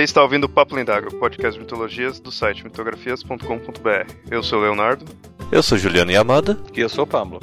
Você está ouvindo o Papo Lendário, podcast de mitologias do site mitografias.com.br. Eu sou o Leonardo. Eu sou Juliano Yamada. E eu sou o Pablo.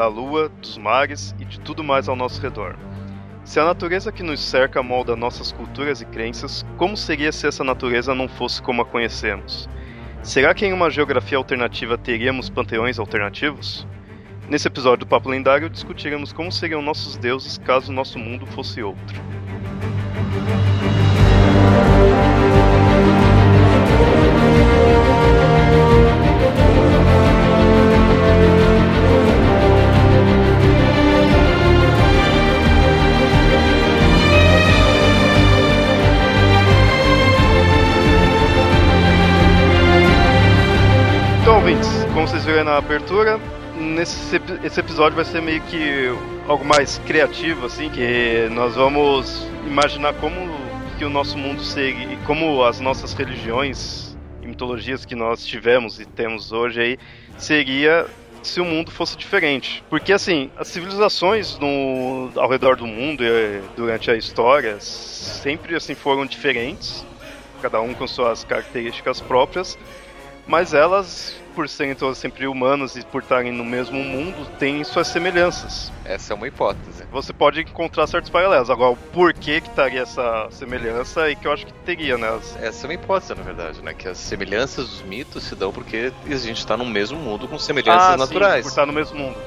Da Lua, dos mares e de tudo mais ao nosso redor. Se a natureza que nos cerca molda nossas culturas e crenças, como seria se essa natureza não fosse como a conhecemos? Será que em uma geografia alternativa teríamos panteões alternativos? Nesse episódio do Papo Lendário discutiremos como seriam nossos deuses caso nosso mundo fosse outro. Como vocês viram na abertura, nesse esse episódio vai ser meio que algo mais criativo, assim, que nós vamos imaginar como que o nosso mundo seria, como as nossas religiões e mitologias que nós tivemos e temos hoje aí, seria se o mundo fosse diferente. Porque, assim, as civilizações no, ao redor do mundo e durante a história sempre, assim, foram diferentes, cada um com suas características próprias, mas elas, por serem todas sempre humanas e por estarem no mesmo mundo, têm suas semelhanças. Essa é uma hipótese. Você pode encontrar certos paralelos. Agora, o porquê que estaria essa semelhança aí que eu acho que teria, né? Essa é uma hipótese, na verdade, né? Que as semelhanças dos mitos se dão porque a gente está no mesmo mundo com semelhanças Ah, sim, naturais. por estar no mesmo mundo.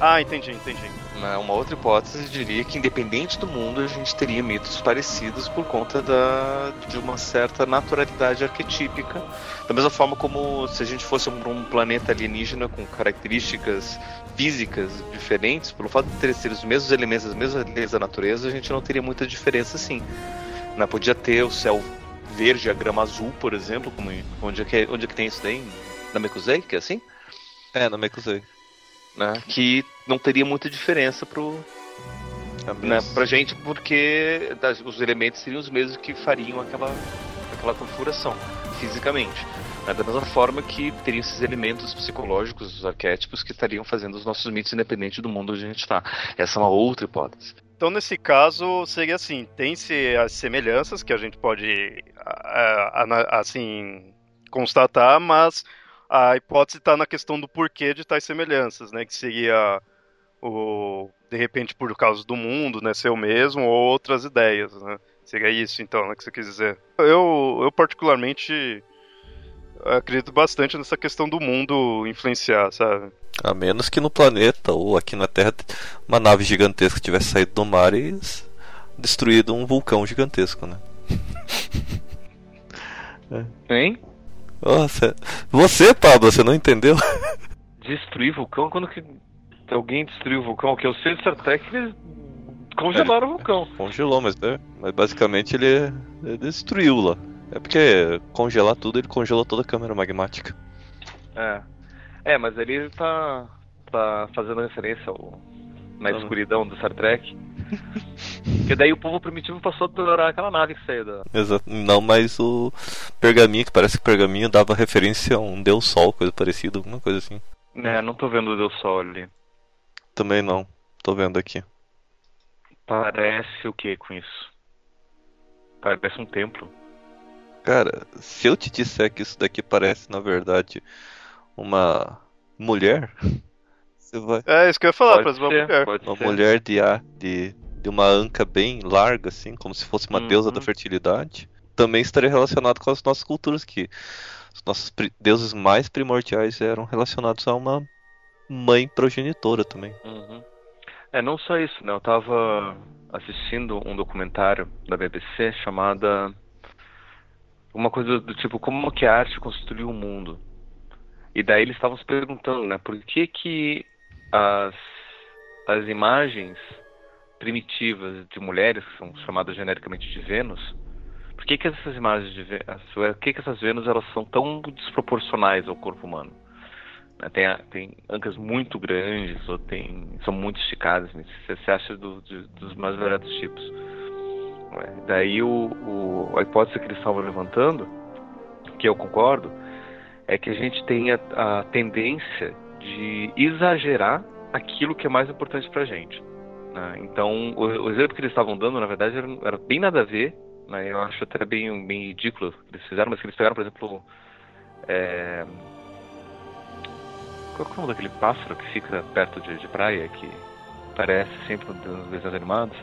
Ah, entendi, entendi. Né, Uma outra hipótese diria que, independente do mundo, a gente teria mitos parecidos por conta da, de uma certa naturalidade arquetípica. Da mesma forma como se a gente fosse um, um planeta alienígena com características físicas diferentes, pelo fato de ter os mesmos elementos, as mesmas leis da natureza, a gente não teria muita diferença assim. Né, Podia ter o céu verde, a grama azul, por exemplo, como onde é que, é- onde é que tem isso daí? Na Mekuzei, que é assim? É, não me acusei. Né, que não teria muita diferença pro, né, pra gente, porque os elementos seriam os mesmos que fariam aquela, aquela configuração, fisicamente. Da mesma forma que teriam esses elementos psicológicos, os arquétipos, que estariam fazendo os nossos mitos independente do mundo onde a gente está. Essa é uma outra hipótese. Então, nesse caso, seria assim: tem-se as semelhanças que a gente pode, assim, constatar, mas a hipótese está na questão do porquê de tais semelhanças, né? Que seria o de repente por causa do mundo, né, ser o mesmo ou outras ideias, né? Seria isso então, né, que você quis dizer. Eu, eu particularmente acredito bastante nessa questão do mundo influenciar, sabe? A menos que no planeta ou aqui na Terra uma nave gigantesca tivesse saído do mar e destruído um vulcão gigantesco, né? Hein? Nossa, você, Pablo, você não entendeu? Destruir vulcão? Quando que alguém destruiu o vulcão? O que eu sei de Star Trek, eles congelaram o vulcão. Congelou, mas, né? mas basicamente ele, ele destruiu lá. É porque congelar tudo, ele congelou toda a câmera magmática. É. É, mas ele tá, tá fazendo referência ao, na Uhum. escuridão do Star Trek. Porque daí o povo primitivo passou a adorar aquela nave que saiu da. Exato. Não, mas o pergaminho, que parece que o pergaminho dava referência a um deus sol, coisa parecida, alguma coisa assim. É, não tô vendo o Deus Sol ali. Também não. Tô vendo aqui. Parece o que com isso? Parece um templo. Cara, se eu te disser que isso daqui parece, na verdade, uma mulher, você vai. É isso que eu ia falar, para uma mulher. Uma ser. mulher de, a- de, de uma anca bem larga, assim, como se fosse uma deusa da Uhum. fertilidade. Também estaria relacionado com as nossas culturas, que os nossos pri- deuses mais primordiais eram relacionados a uma mãe progenitora também. Uhum. É, não só isso, né? Eu tava assistindo um documentário da BBC chamada uma coisa do tipo como que a arte construiu o mundo. E daí eles estavam se perguntando, né, por que que as as imagens primitivas de mulheres, que são chamadas genericamente de Vênus, Por que, que essas imagens de por que, que essas Vênus elas são tão desproporcionais ao corpo humano? Né, tem, tem ancas muito grandes ou tem são muito esticadas. Né? Você, você acha do, de, dos mais variados tipos. Né? Daí o, o, a hipótese que eles estavam levantando, que eu concordo, é que a gente tem a, a tendência de exagerar aquilo que é mais importante para a gente. Né? Então, o, o, exemplo que eles estavam dando, na verdade, era, era bem nada a ver. Né? Eu acho até bem, bem ridículo que eles fizeram, mas que eles pegaram, por exemplo, é... qual é o nome daquele pássaro que fica perto de, de praia, que aparece sempre nos desenhos animados?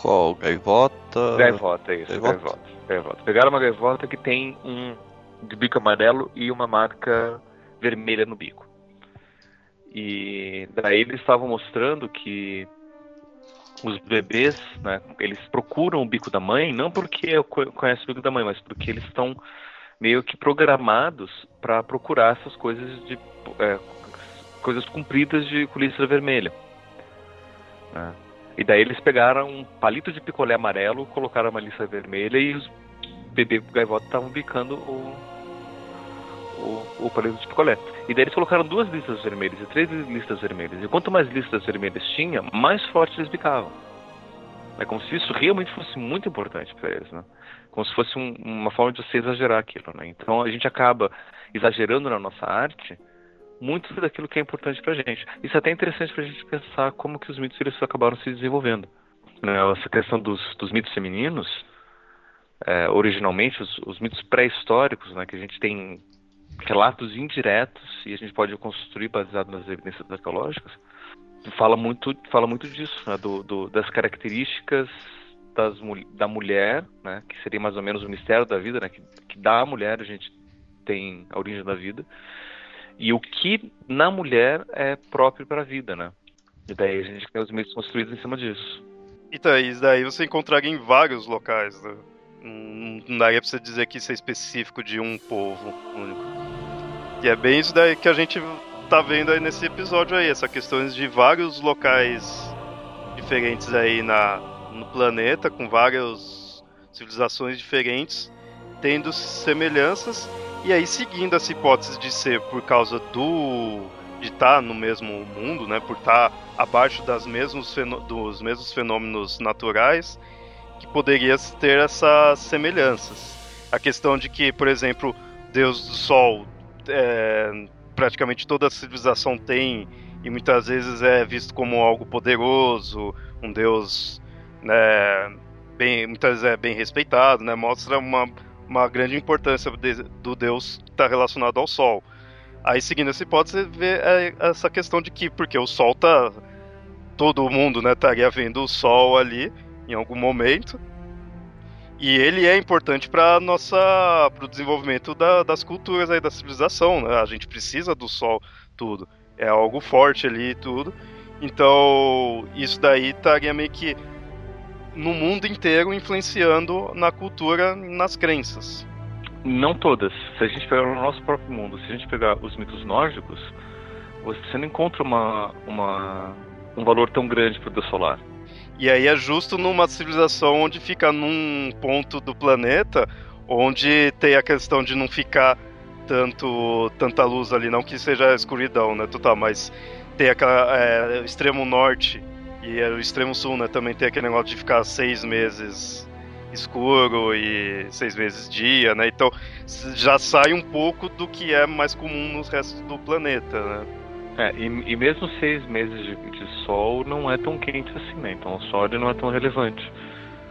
Qual? Gaivota? Gaivota, isso, gaivota. gaivota. gaivota. Pegaram uma gaivota que tem um de bico amarelo e uma marca vermelha no bico. E daí eles estavam mostrando que os bebês, né, eles procuram o bico da mãe, não porque conhecem o bico da mãe, mas porque eles estão meio que programados para procurar essas coisas de é, coisas compridas de listra vermelha. Né? E daí eles pegaram um palito de picolé amarelo, colocaram uma lista vermelha e os bebês gaivotas estavam bicando o, o, o palito de picolé. E daí eles colocaram duas listas vermelhas e três listas vermelhas. E quanto mais listas vermelhas tinha, mais forte eles bicavam. É como se isso realmente fosse muito importante para eles, né? Como se fosse um, uma forma de você exagerar aquilo, né? Então a gente acaba exagerando na nossa arte muito daquilo que é importante para a gente. Isso é até interessante para a gente pensar como que os mitos eles acabaram se desenvolvendo. Né? Essa questão dos, dos mitos femininos, é, originalmente os, os mitos pré-históricos, né, que a gente tem relatos indiretos e a gente pode construir baseado nas evidências arqueológicas, fala muito, fala muito disso, né, do, do, das características das, da mulher, né, que seria mais ou menos o mistério da vida, né, que, que da mulher a gente tem a origem da vida, e o que na mulher é próprio para a vida, né? E daí a gente tem os mitos construídos em cima disso. E daí, daí você encontraria em vários locais, né? Não daria pra você dizer que isso é específico de um povo único. E é bem isso daí que a gente tá vendo aí nesse episódio aí, essa questão de vários locais diferentes aí na, no planeta, com várias civilizações diferentes, tendo semelhanças, e aí seguindo essa hipótese de ser por causa do de estar tá no mesmo mundo, né, por estar tá abaixo das mesmos dos mesmos fenômenos naturais, que poderia ter essas semelhanças. A questão de que, por exemplo, Deus do Sol é, praticamente toda a civilização tem e muitas vezes é visto como algo poderoso, um deus, né, bem, muitas vezes é bem respeitado, né, mostra uma, uma grande importância de, do deus que está relacionado ao sol. Aí seguindo essa hipótese, vê é, essa questão de que porque o sol tá todo mundo, né, estaria vendo o sol ali em algum momento e ele é importante para nossa para o desenvolvimento da, das culturas aí da civilização, né? A gente precisa do sol tudo. É algo forte ali e tudo. Então, isso daí estaria meio que no mundo inteiro influenciando na cultura, nas crenças. Não todas. Se a gente pegar o nosso próprio mundo, se a gente pegar os mitos nórdicos, você não encontra uma, uma um valor tão grande para o Deus solar. E aí é justo numa civilização onde fica num ponto do planeta onde tem a questão de não ficar tanto tanta luz ali, não que seja escuridão, né, total, mas tem aquela é, extremo norte e é, o extremo sul, né, também tem aquele negócio de ficar seis meses escuro e seis meses dia, né, então já sai um pouco do que é mais comum nos restos do planeta, né. É, e, e mesmo seis meses de, de, sol não é tão quente assim, né? Então o sol não é tão relevante.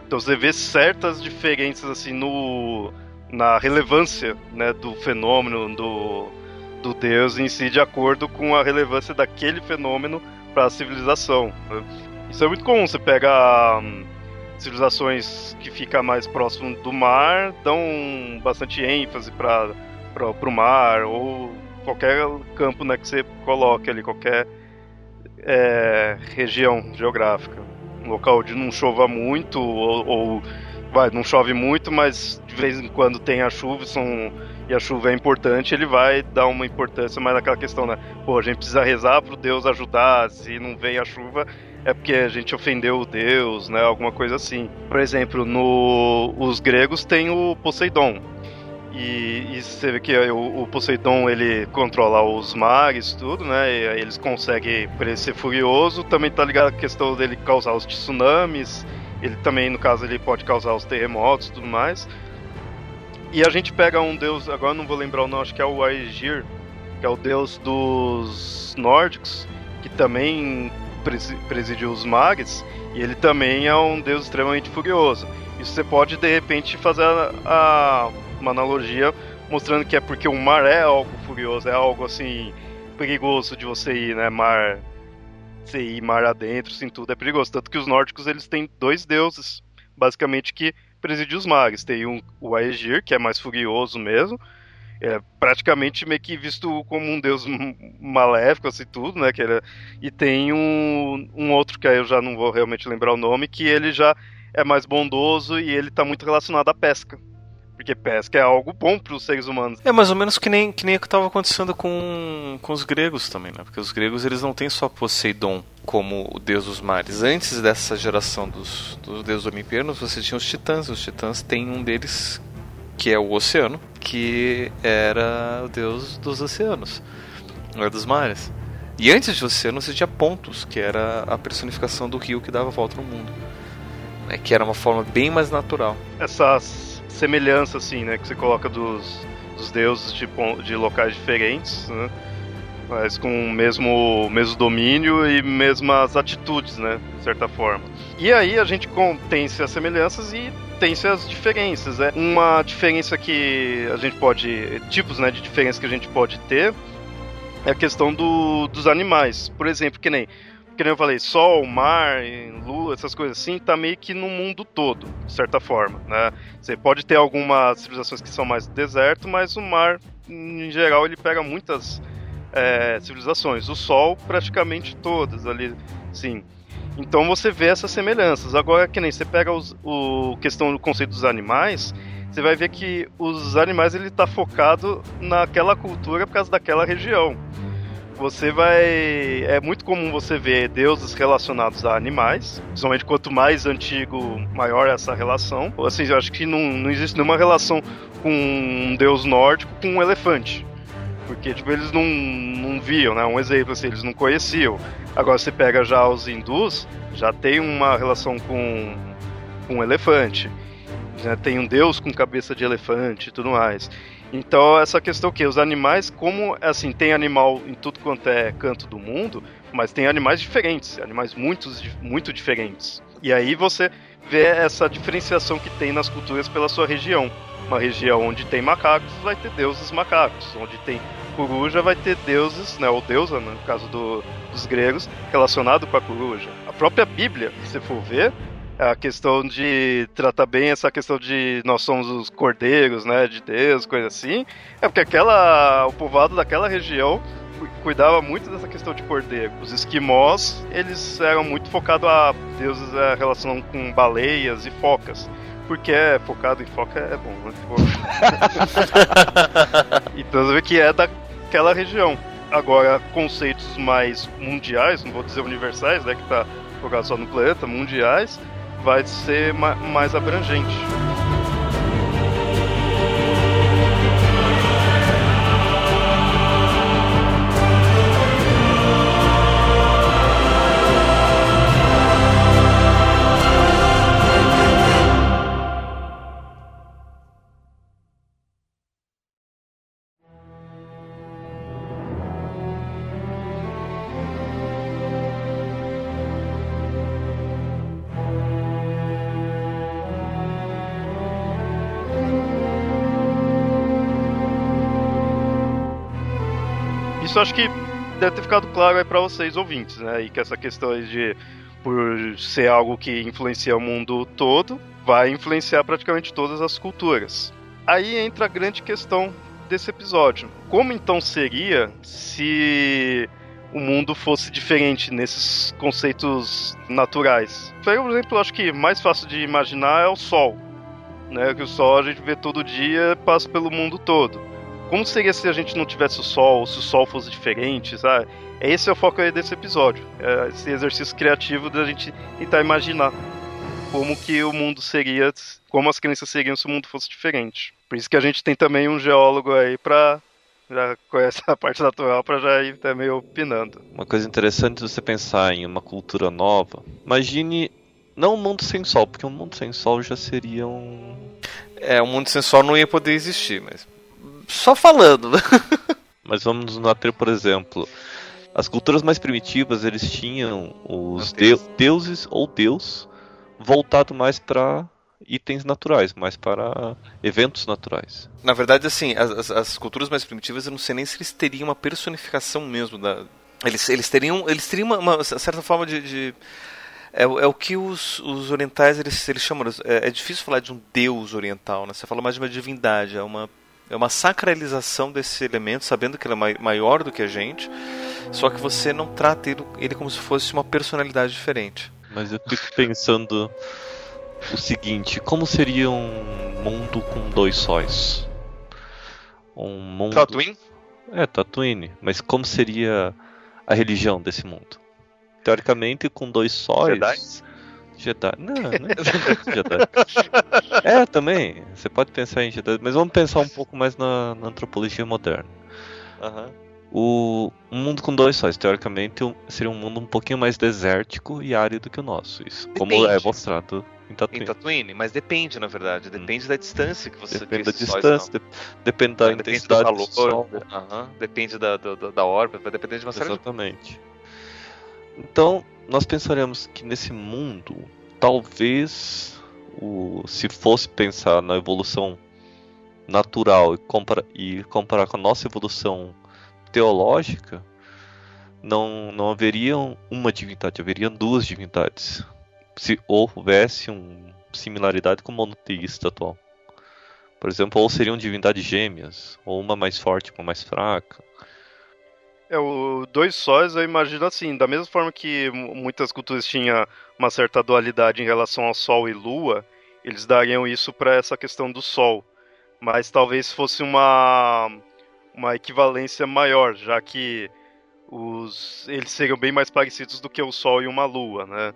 Então você vê certas diferenças assim no na relevância, né, do fenômeno do do Deus em si de acordo com a relevância daquele fenômeno para a civilização. Né? Isso é muito comum. Você pega hum, civilizações que ficam mais próximo do mar, dão bastante ênfase para o mar ou qualquer campo né, que você coloque ali, qualquer é, região geográfica. Um local onde não chova muito, ou, ou, vai, não chove muito, mas de vez em quando tem a chuva são, e a chuva é importante, ele vai dar uma importância mais naquela questão, né? Pô, a gente precisa rezar pro Deus ajudar, se não vem a chuva, é porque a gente ofendeu o Deus, né? Alguma coisa assim. Por exemplo, no os gregos tem o Poseidon. E, e você vê que o, o, Poseidon ele controla os mares, tudo, né? E aí eles conseguem, por ele ser furioso, também tá ligado a questão dele causar os tsunamis. Ele também, no caso, ele pode causar os terremotos e tudo mais. E a gente pega um deus, agora não vou lembrar o nome, acho que é o Aegir, que é o deus dos nórdicos, que também presidiu os mares, e ele também é um deus extremamente furioso. Isso você pode de repente fazer a, a, uma analogia mostrando que é porque o mar é algo furioso, é algo assim perigoso de você ir, né? Mar, você ir mar adentro, assim, tudo é perigoso. Tanto que os nórdicos eles têm dois deuses, basicamente que presidem os mares. Tem um, o Aegir, que é mais furioso mesmo, é praticamente meio que visto como um deus maléfico, assim, tudo, né? Que era... E tem um, um outro que aí eu já não vou realmente lembrar o nome, que ele já é mais bondoso e ele tá muito relacionado à pesca. Porque pesca é algo bom para os seres humanos. É mais ou menos que nem, que nem o que estava acontecendo com, com os gregos também, né? Porque os gregos eles não têm só Poseidon como o deus dos mares. Antes dessa geração dos, dos deuses olimpianos, você tinha os titãs. Os titãs têm um deles que é o oceano, que era o deus dos oceanos, não é dos mares. E antes de oceano você tinha Pontos, que era a personificação do rio que dava volta no mundo. Né, que era uma forma bem mais natural. Essas semelhanças, assim, né, que você coloca dos, dos deuses de, de locais diferentes, né? mas com o mesmo, mesmo domínio e mesmas atitudes, né, de certa forma. E aí a gente tem as semelhanças e tem suas diferenças. É uma diferença que a gente pode. tipos né, de diferença que a gente pode ter é a questão do, dos animais. Por exemplo, que nem, que nem eu falei, sol, mar, lua, essas coisas assim, tá meio que no mundo todo, de certa forma. Né? Você pode ter algumas civilizações que são mais deserto, mas o mar, em geral, ele pega muitas é, civilizações. O sol, praticamente todas ali, sim. Então você vê essas semelhanças. Agora, que nem você pega os, o questão do conceito dos animais, você vai ver que os animais ele está focado naquela cultura por causa daquela região. Você vai. É muito comum você ver deuses relacionados a animais. Principalmente quanto mais antigo, maior essa relação. Assim, eu acho que não, não existe nenhuma relação com um deus nórdico com um elefante. Porque, tipo, eles não, não viam, né? Um exemplo, assim, eles não conheciam. Agora, você pega já os hindus, já tem uma relação com, com um elefante. Tem um deus com cabeça de elefante e tudo mais. Então, essa questão que os animais, como, assim, tem animal em tudo quanto é canto do mundo, mas tem animais diferentes, animais muito, muito diferentes. E aí você vê essa diferenciação que tem nas culturas pela sua região. Uma região onde tem macacos, vai ter deuses macacos. Onde tem coruja vai ter deuses, né, ou deusa, no caso do, dos gregos, relacionado com a coruja. A própria Bíblia, se for ver, a questão de tratar bem essa questão de nós somos os cordeiros, né, de Deus, coisa assim, é porque aquela o povoado daquela região cuidava muito dessa questão de cordeiro. Os esquimós, eles eram muito focados a deuses a relação com baleias e focas porque é focado em foca é bom, né? então você vê que é daquela região. Agora, conceitos mais mundiais, não vou dizer universais, né? Que tá focado só no planeta, mundiais, vai ser mais abrangente. Ter ficado claro aí para vocês ouvintes, né? E que essa questão de por ser algo que influencia o mundo todo, vai influenciar praticamente todas as culturas. Aí entra a grande questão desse episódio. Como então seria se o mundo fosse diferente nesses conceitos naturais? Por exemplo, acho que mais fácil de imaginar é o Sol. Né, que o Sol a gente vê todo dia, passa pelo mundo todo como seria se a gente não tivesse o Sol, se o Sol fosse diferente, sabe? Esse é o foco aí desse episódio. É esse exercício criativo da gente tentar imaginar como que o mundo seria, como as crenças seriam se o mundo fosse diferente. Por isso que a gente tem também um geólogo aí para já conhece a parte natural para já ir também opinando. Uma coisa interessante você pensar em uma cultura nova. Imagine não um mundo sem sol, porque um mundo sem sol já seria um. É, um mundo sem sol não ia poder existir, mas. Só falando, né? mas vamos nos ter, por exemplo, as culturas mais primitivas eles tinham os de deuses ou deus voltado mais para itens naturais, mais para eventos naturais. Na verdade, assim, as, as, culturas mais primitivas, eu não sei nem se eles teriam uma personificação mesmo da. Eles, eles teriam, eles teriam uma, uma certa forma de, de... É, é, o que os, os orientais eles, eles chamam. É, é, difícil falar de um deus oriental, né? Você fala mais de uma divindade, é uma, é uma sacralização desse elemento, sabendo que ele é maior do que a gente, só que você não trata ele, ele como se fosse uma personalidade diferente. Mas eu fico pensando o seguinte: como seria um mundo com dois sóis? Um mundo. Tatooine? É, Tatooine. Mas como seria a religião desse mundo? Teoricamente, com dois sóis. Jedi? Jedi. Não, não é Jedi. É, também. Você pode pensar em Jedi, mas vamos pensar um pouco mais na, na antropologia moderna. Uhum. O um mundo com dois sóis, teoricamente, seria um mundo um pouquinho mais desértico e árido que o nosso. Isso, Depende. como é mostrado em Tatooine. Em Tatooine, mas depende, na verdade. Hum. Depende hum. da distância que você Depende da distância, de, depende da é, intensidade depende do, valor, do sol. depende da, da, da órbita, vai depender de uma série Exatamente. De... Então, nós pensaremos que nesse mundo, talvez, o, se fosse pensar na evolução natural e, compara, e comparar com a nossa evolução teológica, não, não haveria uma divindade, haveriam duas divindades se houvesse uma similaridade com o monoteísta atual. Por exemplo, ou seriam divindades gêmeas, ou uma mais forte, uma mais fraca. É, o dois sóis eu imagino assim, da mesma forma que muitas culturas tinham uma certa dualidade em relação ao Sol e Lua, eles dariam isso para essa questão do Sol. Mas talvez fosse uma, uma equivalência maior, já que os, eles seriam bem mais parecidos do que o Sol e uma Lua, né?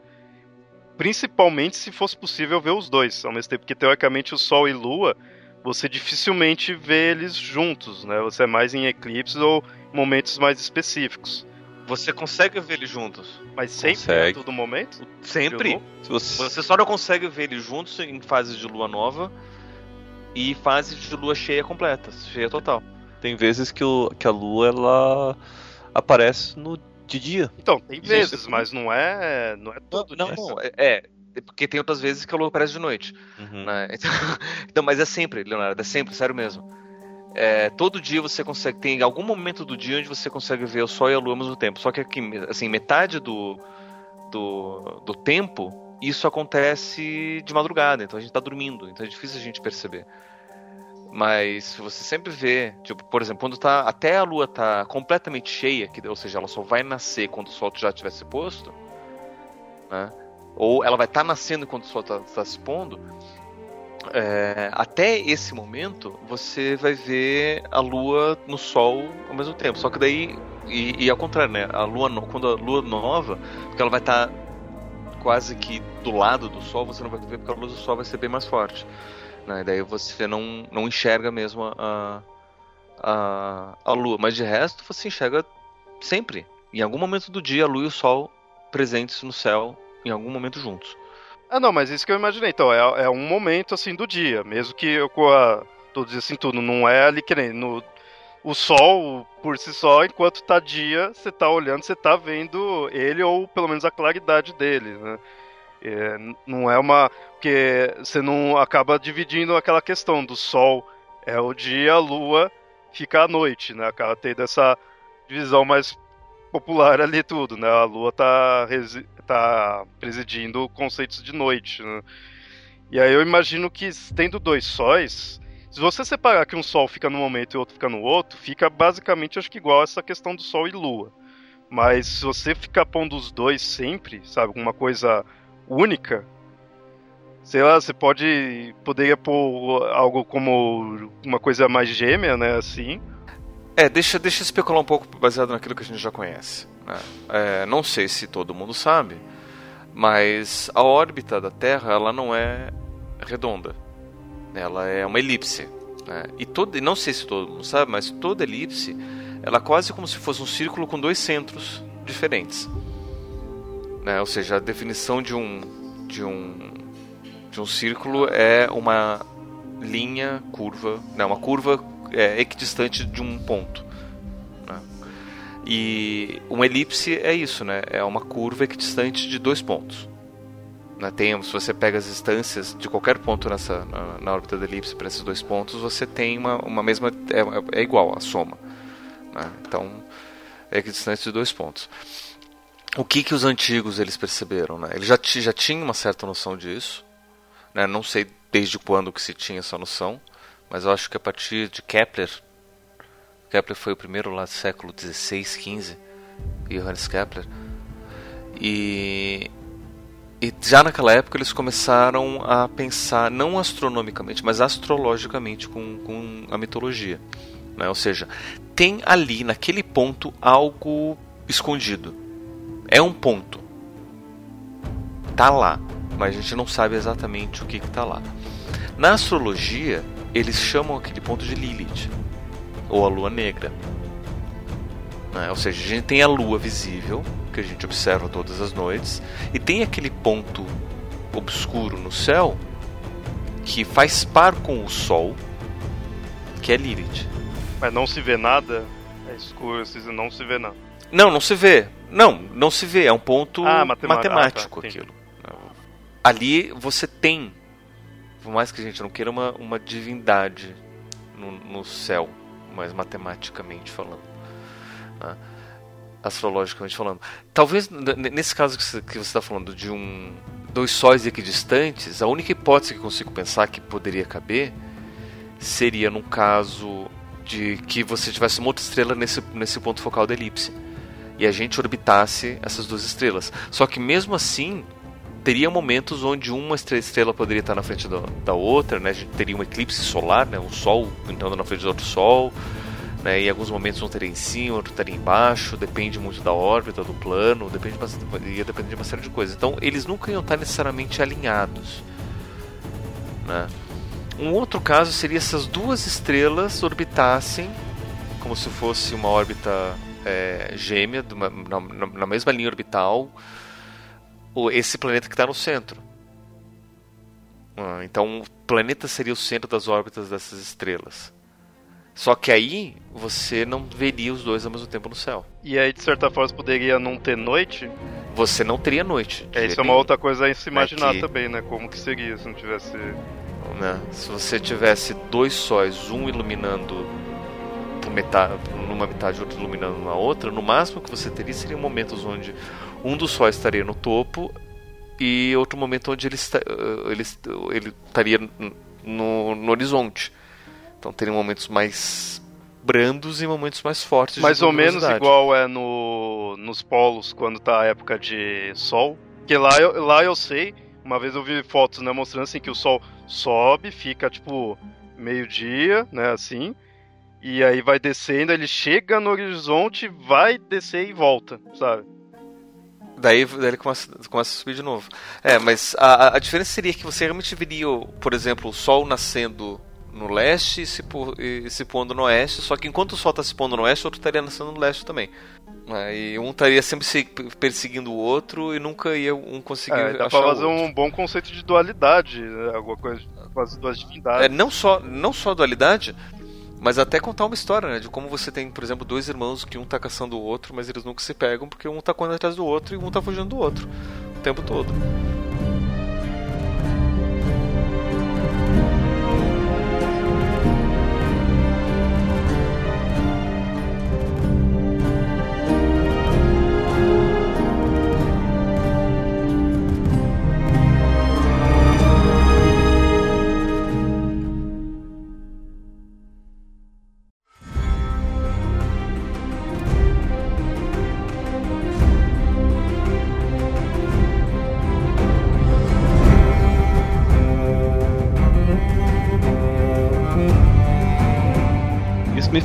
Principalmente se fosse possível ver os dois ao mesmo tempo, porque teoricamente o Sol e Lua você dificilmente vê eles juntos, né? Você é mais em eclipses ou momentos mais específicos. Você consegue ver eles juntos. Mas sempre, consegue. a todo momento? Sempre. Você... você só não consegue ver eles juntos em fases de lua nova e fases de lua cheia completa, cheia total. Tem vezes que, o, que a lua ela aparece no de dia. Então, tem vezes, mas não é, não é todo não, dia. Não, é, é, porque tem outras vezes que a lua aparece de noite. Uhum. Né? Então, então, mas é sempre, Leonardo, é sempre, sério mesmo. É, todo dia você consegue, tem algum momento do dia onde você consegue ver o Sol e a Lua ao mesmo tempo. Só que aqui, assim, metade do, do, do tempo, isso acontece de madrugada, então a gente está dormindo, então é difícil a gente perceber. Mas você sempre vê, tipo, por exemplo, quando tá até a lua tá completamente cheia, que, ou seja, ela só vai nascer quando o sol já tiver se posto, né? Ou ela vai estar tá nascendo quando o sol está tá se pondo. É, até esse momento você vai ver a lua no sol ao mesmo tempo. Só que daí e, e ao contrário, né? A lua quando a lua nova, porque ela vai estar tá quase que do lado do sol, você não vai ver porque a luz do sol vai ser bem mais forte. Né? Daí você não, não enxerga mesmo a, a, a lua. Mas de resto, você enxerga sempre. Em algum momento do dia, a lua e o sol presentes no céu, em algum momento juntos. Ah, não, mas isso que eu imaginei. Então, é, é um momento assim do dia. Mesmo que eu com a. Todos assim, tudo. Não é ali que nem. No, o sol por si só, enquanto tá dia, você tá olhando, você tá vendo ele, ou pelo menos a claridade dele, né? É, não é uma. Porque você não acaba dividindo aquela questão do sol é o dia, a lua fica à noite, né? Acaba tendo essa divisão mais popular ali tudo, né? A lua tá, tá presidindo conceitos de noite, né? E aí eu imagino que tendo dois sóis, se você separar que um sol fica num momento e outro fica no outro, fica basicamente acho que igual essa questão do sol e lua. Mas se você ficar pondo os dois sempre, sabe, alguma coisa única, sei lá, você pode poderia pôr algo como uma coisa mais gêmea, né, assim. É, deixa, deixa eu especular um pouco baseado naquilo que a gente já conhece. Né? É, não sei se todo mundo sabe, mas a órbita da Terra ela não é redonda, ela é uma elipse. Né? E todo, não sei se todo mundo sabe, mas toda elipse ela é quase como se fosse um círculo com dois centros diferentes. Né? Ou seja, a definição de um de um de um círculo é uma linha curva, né? uma curva é, equidistante de um ponto. Né? E uma elipse é isso, né? É uma curva equidistante de dois pontos. Né? Tem, se você pega as distâncias de qualquer ponto nessa, na, na órbita da elipse para esses dois pontos, você tem uma, uma mesma. É, é igual a soma. Né? Então, é equidistante de dois pontos. O que, que os antigos eles perceberam? Né? Eles já, já tinham uma certa noção disso. Né? Não sei desde quando que se tinha essa noção mas eu acho que a partir de Kepler, Kepler foi o primeiro lá do século XVI, XV, Johannes Kepler, e, e já naquela época eles começaram a pensar não astronomicamente, mas astrologicamente com, com a mitologia. Né? Ou seja, tem ali naquele ponto algo escondido. É um ponto. Tá lá, mas a gente não sabe exatamente o que está lá. Na astrologia, eles chamam aquele ponto de Lilith, ou a lua negra. Né? Ou seja, a gente tem a lua visível, que a gente observa todas as noites, e tem aquele ponto obscuro no céu que faz par com o sol, que é Lilith. Mas não se vê nada? É escuro, não se vê nada. Não, não se vê. Não, não se vê. É um ponto ah, matemático ah, tá, aquilo. Ali você tem por mais que a gente não queira uma, uma divindade no, no céu, mas matematicamente falando, né? astrologicamente falando. Talvez nesse caso que você está falando de um dois sóis equidistantes, a única hipótese que consigo pensar que poderia caber seria num caso de que você tivesse uma outra estrela nesse, nesse ponto focal da elipse e a gente orbitasse essas duas estrelas. Só que mesmo assim, teria momentos onde uma estrela poderia estar na frente do, da outra, né? A gente teria um eclipse solar, né? Um sol entrando na frente do outro sol, né? E em alguns momentos um estaria em cima, outro estaria embaixo, depende muito da órbita, do plano, depende ia depender de uma série de coisas. Então eles nunca iam estar necessariamente alinhados, né? Um outro caso seria se as duas estrelas orbitassem como se fosse uma órbita é, gêmea, na, na mesma linha orbital, esse planeta que está no centro. Ah, então, o planeta seria o centro das órbitas dessas estrelas. Só que aí você não veria os dois ao mesmo tempo no céu. E aí, de certa forma, você poderia não ter noite? Você não teria noite. É, isso é uma outra coisa a se imaginar é que... também, né? Como que seria se não tivesse. Né? Se você tivesse dois sóis, um iluminando metade, numa metade e outro iluminando na outra, no máximo que você teria seriam momentos onde um dos sóis estaria no topo e outro momento onde ele, está, eh, ele, ele estaria no, no horizonte. Então teriam momentos mais brandos e momentos mais fortes. Mais ou menos igual é no, nos polos quando tá a época de sol. Que lá eu, lá eu sei, uma vez eu vi fotos né, mostrando assim que o sol sobe, fica tipo meio-dia, né, assim. E aí vai descendo, ele chega no horizonte, vai descer e volta, sabe? Daí, daí ele começa, começa a subir de novo. É, mas a, a diferença seria que você realmente veria, por exemplo, o Sol nascendo no leste e se, e se pondo no oeste, só que enquanto o Sol está se pondo no oeste, o outro estaria nascendo no leste também. É, e um estaria sempre se perseguindo o outro e nunca ia um conseguir. É, dá pra fazer um bom conceito de dualidade, né? alguma coisa, quase duas divindades. É, não só, não só dualidade, mas até contar uma história, né? De como você tem, por exemplo, dois irmãos que um tá caçando o outro, mas eles nunca se pegam porque um tá correndo atrás do outro e um tá fugindo do outro o tempo todo.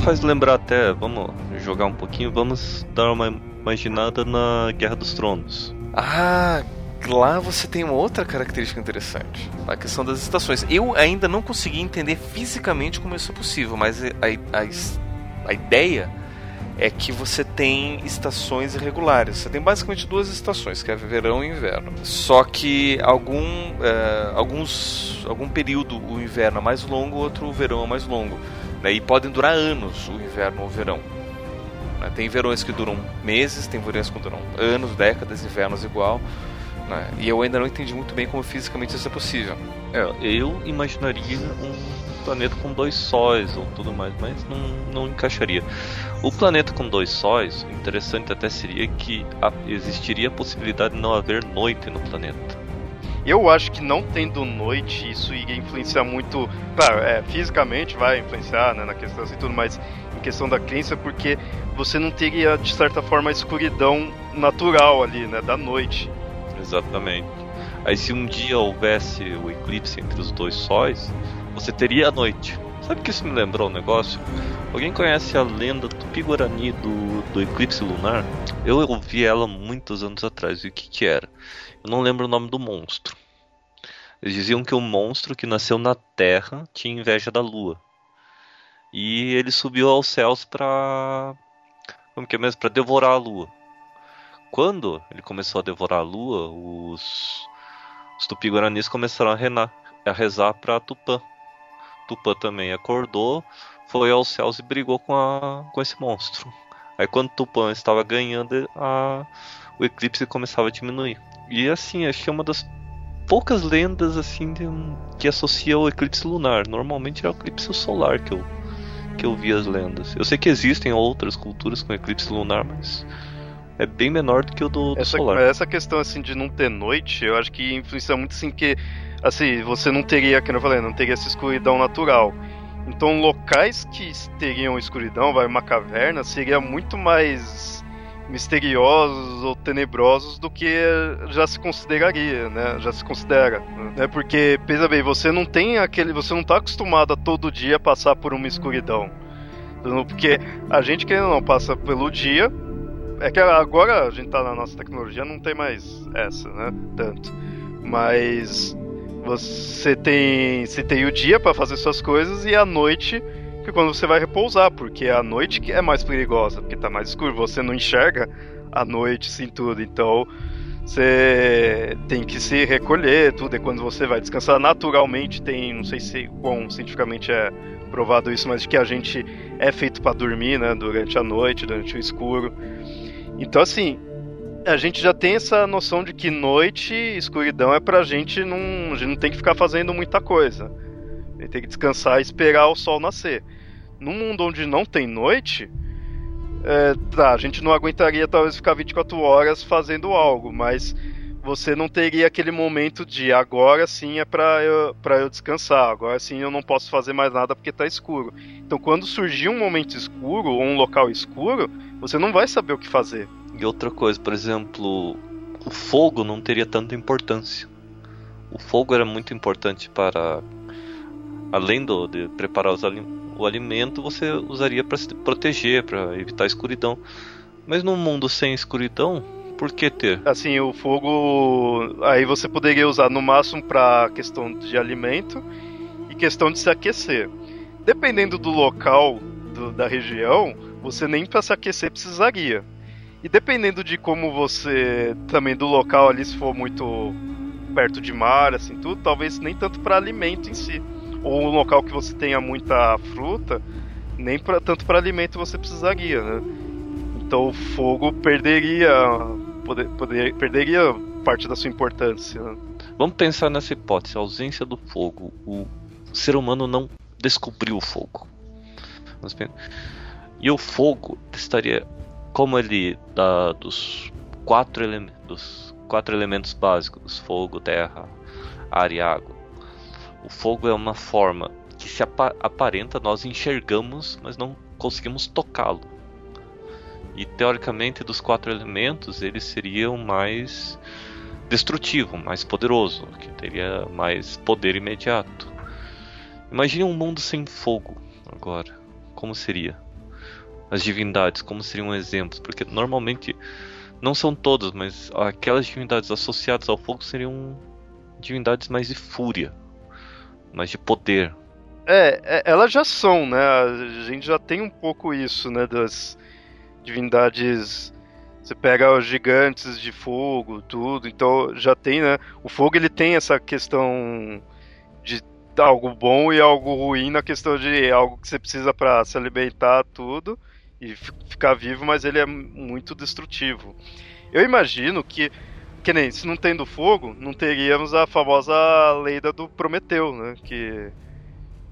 Faz lembrar até, vamos jogar um pouquinho, vamos dar uma imaginada na Guerra dos Tronos. Ah, lá você tem uma outra característica interessante, a questão das estações. Eu ainda não consegui entender fisicamente como isso é possível, mas a, a, a ideia é que você tem estações irregulares. Você tem basicamente duas estações, que é verão e inverno. Só que algum, é, alguns, algum período o inverno é mais longo, outro o verão é mais longo. Né? E podem durar anos o inverno ou o verão. Né? Tem verões que duram meses, tem verões que duram anos, décadas, invernos igual. Né? E eu ainda não entendi muito bem como fisicamente isso é possível. É, eu imaginaria um planeta com dois sóis ou tudo mais, mas não, não encaixaria. O planeta com dois sóis, interessante até seria que existiria a possibilidade de não haver noite no planeta. Eu acho que não tendo noite, isso iria influenciar muito. Claro, é, fisicamente vai influenciar né, na questão assim tudo, mas em questão da crença, porque você não teria, de certa forma, a escuridão natural ali, né, da noite. Exatamente. Aí se um dia houvesse o eclipse entre os dois sóis, você teria a noite. Sabe que isso me lembrou um negócio? Alguém conhece a lenda Tupi-Guarani do, do eclipse lunar? Eu ouvi ela muitos anos atrás. E o que, que era? Eu não lembro o nome do monstro. Eles diziam que o monstro que nasceu na Terra tinha inveja da Lua. E ele subiu aos céus para como que é mesmo? Para devorar a Lua. Quando ele começou a devorar a Lua, os, os Tupi-Guaranis começaram a, renar, a rezar para Tupã. Tupã também acordou, foi aos céus e brigou com, a, com esse monstro. Aí quando Tupã estava ganhando, a, o eclipse começava a diminuir. E assim, acho que é uma das poucas lendas assim de, que associa o eclipse lunar. Normalmente é o eclipse solar que eu, que eu vi as lendas. Eu sei que existem outras culturas com eclipse lunar, mas é bem menor do que o do, do essa, solar. Essa questão assim de não ter noite, eu acho que influencia muito assim que assim, você não teria, como eu falei, não teria essa escuridão natural. Então, locais que teriam escuridão, vai uma caverna, seria muito mais misteriosos ou tenebrosos do que já se consideraria, né? Já se considera, né? Porque pensa bem, você não tem aquele, você não está acostumado a todo dia passar por uma escuridão, porque a gente que não passa pelo dia, é que agora a gente está na nossa tecnologia não tem mais essa, né? Tanto, mas você tem, você tem o dia para fazer suas coisas e a noite que quando você vai repousar, porque a noite que é mais perigosa, porque tá mais escuro, você não enxerga a noite sim tudo, então você tem que se recolher, tudo, é quando você vai descansar naturalmente, tem, não sei se quão cientificamente é provado isso, mas que a gente é feito para dormir, né, durante a noite, durante o escuro. Então assim, a gente já tem essa noção de que noite e escuridão é pra gente não. A gente não tem que ficar fazendo muita coisa. Gente tem que descansar e esperar o sol nascer. Num mundo onde não tem noite, é, tá, a gente não aguentaria talvez ficar 24 horas fazendo algo, mas você não teria aquele momento de agora sim é pra eu, eu descansar, agora sim eu não posso fazer mais nada porque tá escuro. Então quando surgir um momento escuro ou um local escuro, você não vai saber o que fazer. E outra coisa, por exemplo, o fogo não teria tanta importância. O fogo era muito importante para, além do, de preparar o alimento, você usaria para se proteger, para evitar a escuridão. Mas num mundo sem escuridão, por que ter? Assim, o fogo aí você poderia usar no máximo para questão de alimento e questão de se aquecer. Dependendo do local do, da região, você nem para se aquecer precisaria. E dependendo de como você. Também do local ali, se for muito perto de mar, assim, tudo, talvez nem tanto para alimento em si. Ou um local que você tenha muita fruta, nem pra, tanto para alimento você precisaria, né? Então o fogo perderia. Poder, poder, perderia parte da sua importância. Né? Vamos pensar nessa hipótese, a ausência do fogo. O ser humano não descobriu o fogo. E o fogo estaria como ele dá dos quatro, ele dos quatro elementos básicos fogo, terra, ar e água. O fogo é uma forma que se apa aparenta nós enxergamos, mas não conseguimos tocá-lo. E teoricamente dos quatro elementos ele seria o mais destrutivo, mais poderoso, que teria mais poder imediato. Imagine um mundo sem fogo agora. Como seria? as divindades, como seriam exemplos? Porque normalmente não são todas, mas aquelas divindades associadas ao fogo seriam divindades mais de fúria, mais de poder. É, é, elas já são, né? A gente já tem um pouco isso, né? Das divindades. Você pega os gigantes de fogo, tudo. Então já tem, né? O fogo ele tem essa questão de algo bom e algo ruim na questão de algo que você precisa para se alimentar, tudo e ficar vivo, mas ele é muito destrutivo. Eu imagino que, que nem se não tendo fogo, não teríamos a famosa lenda do Prometeu, né? Que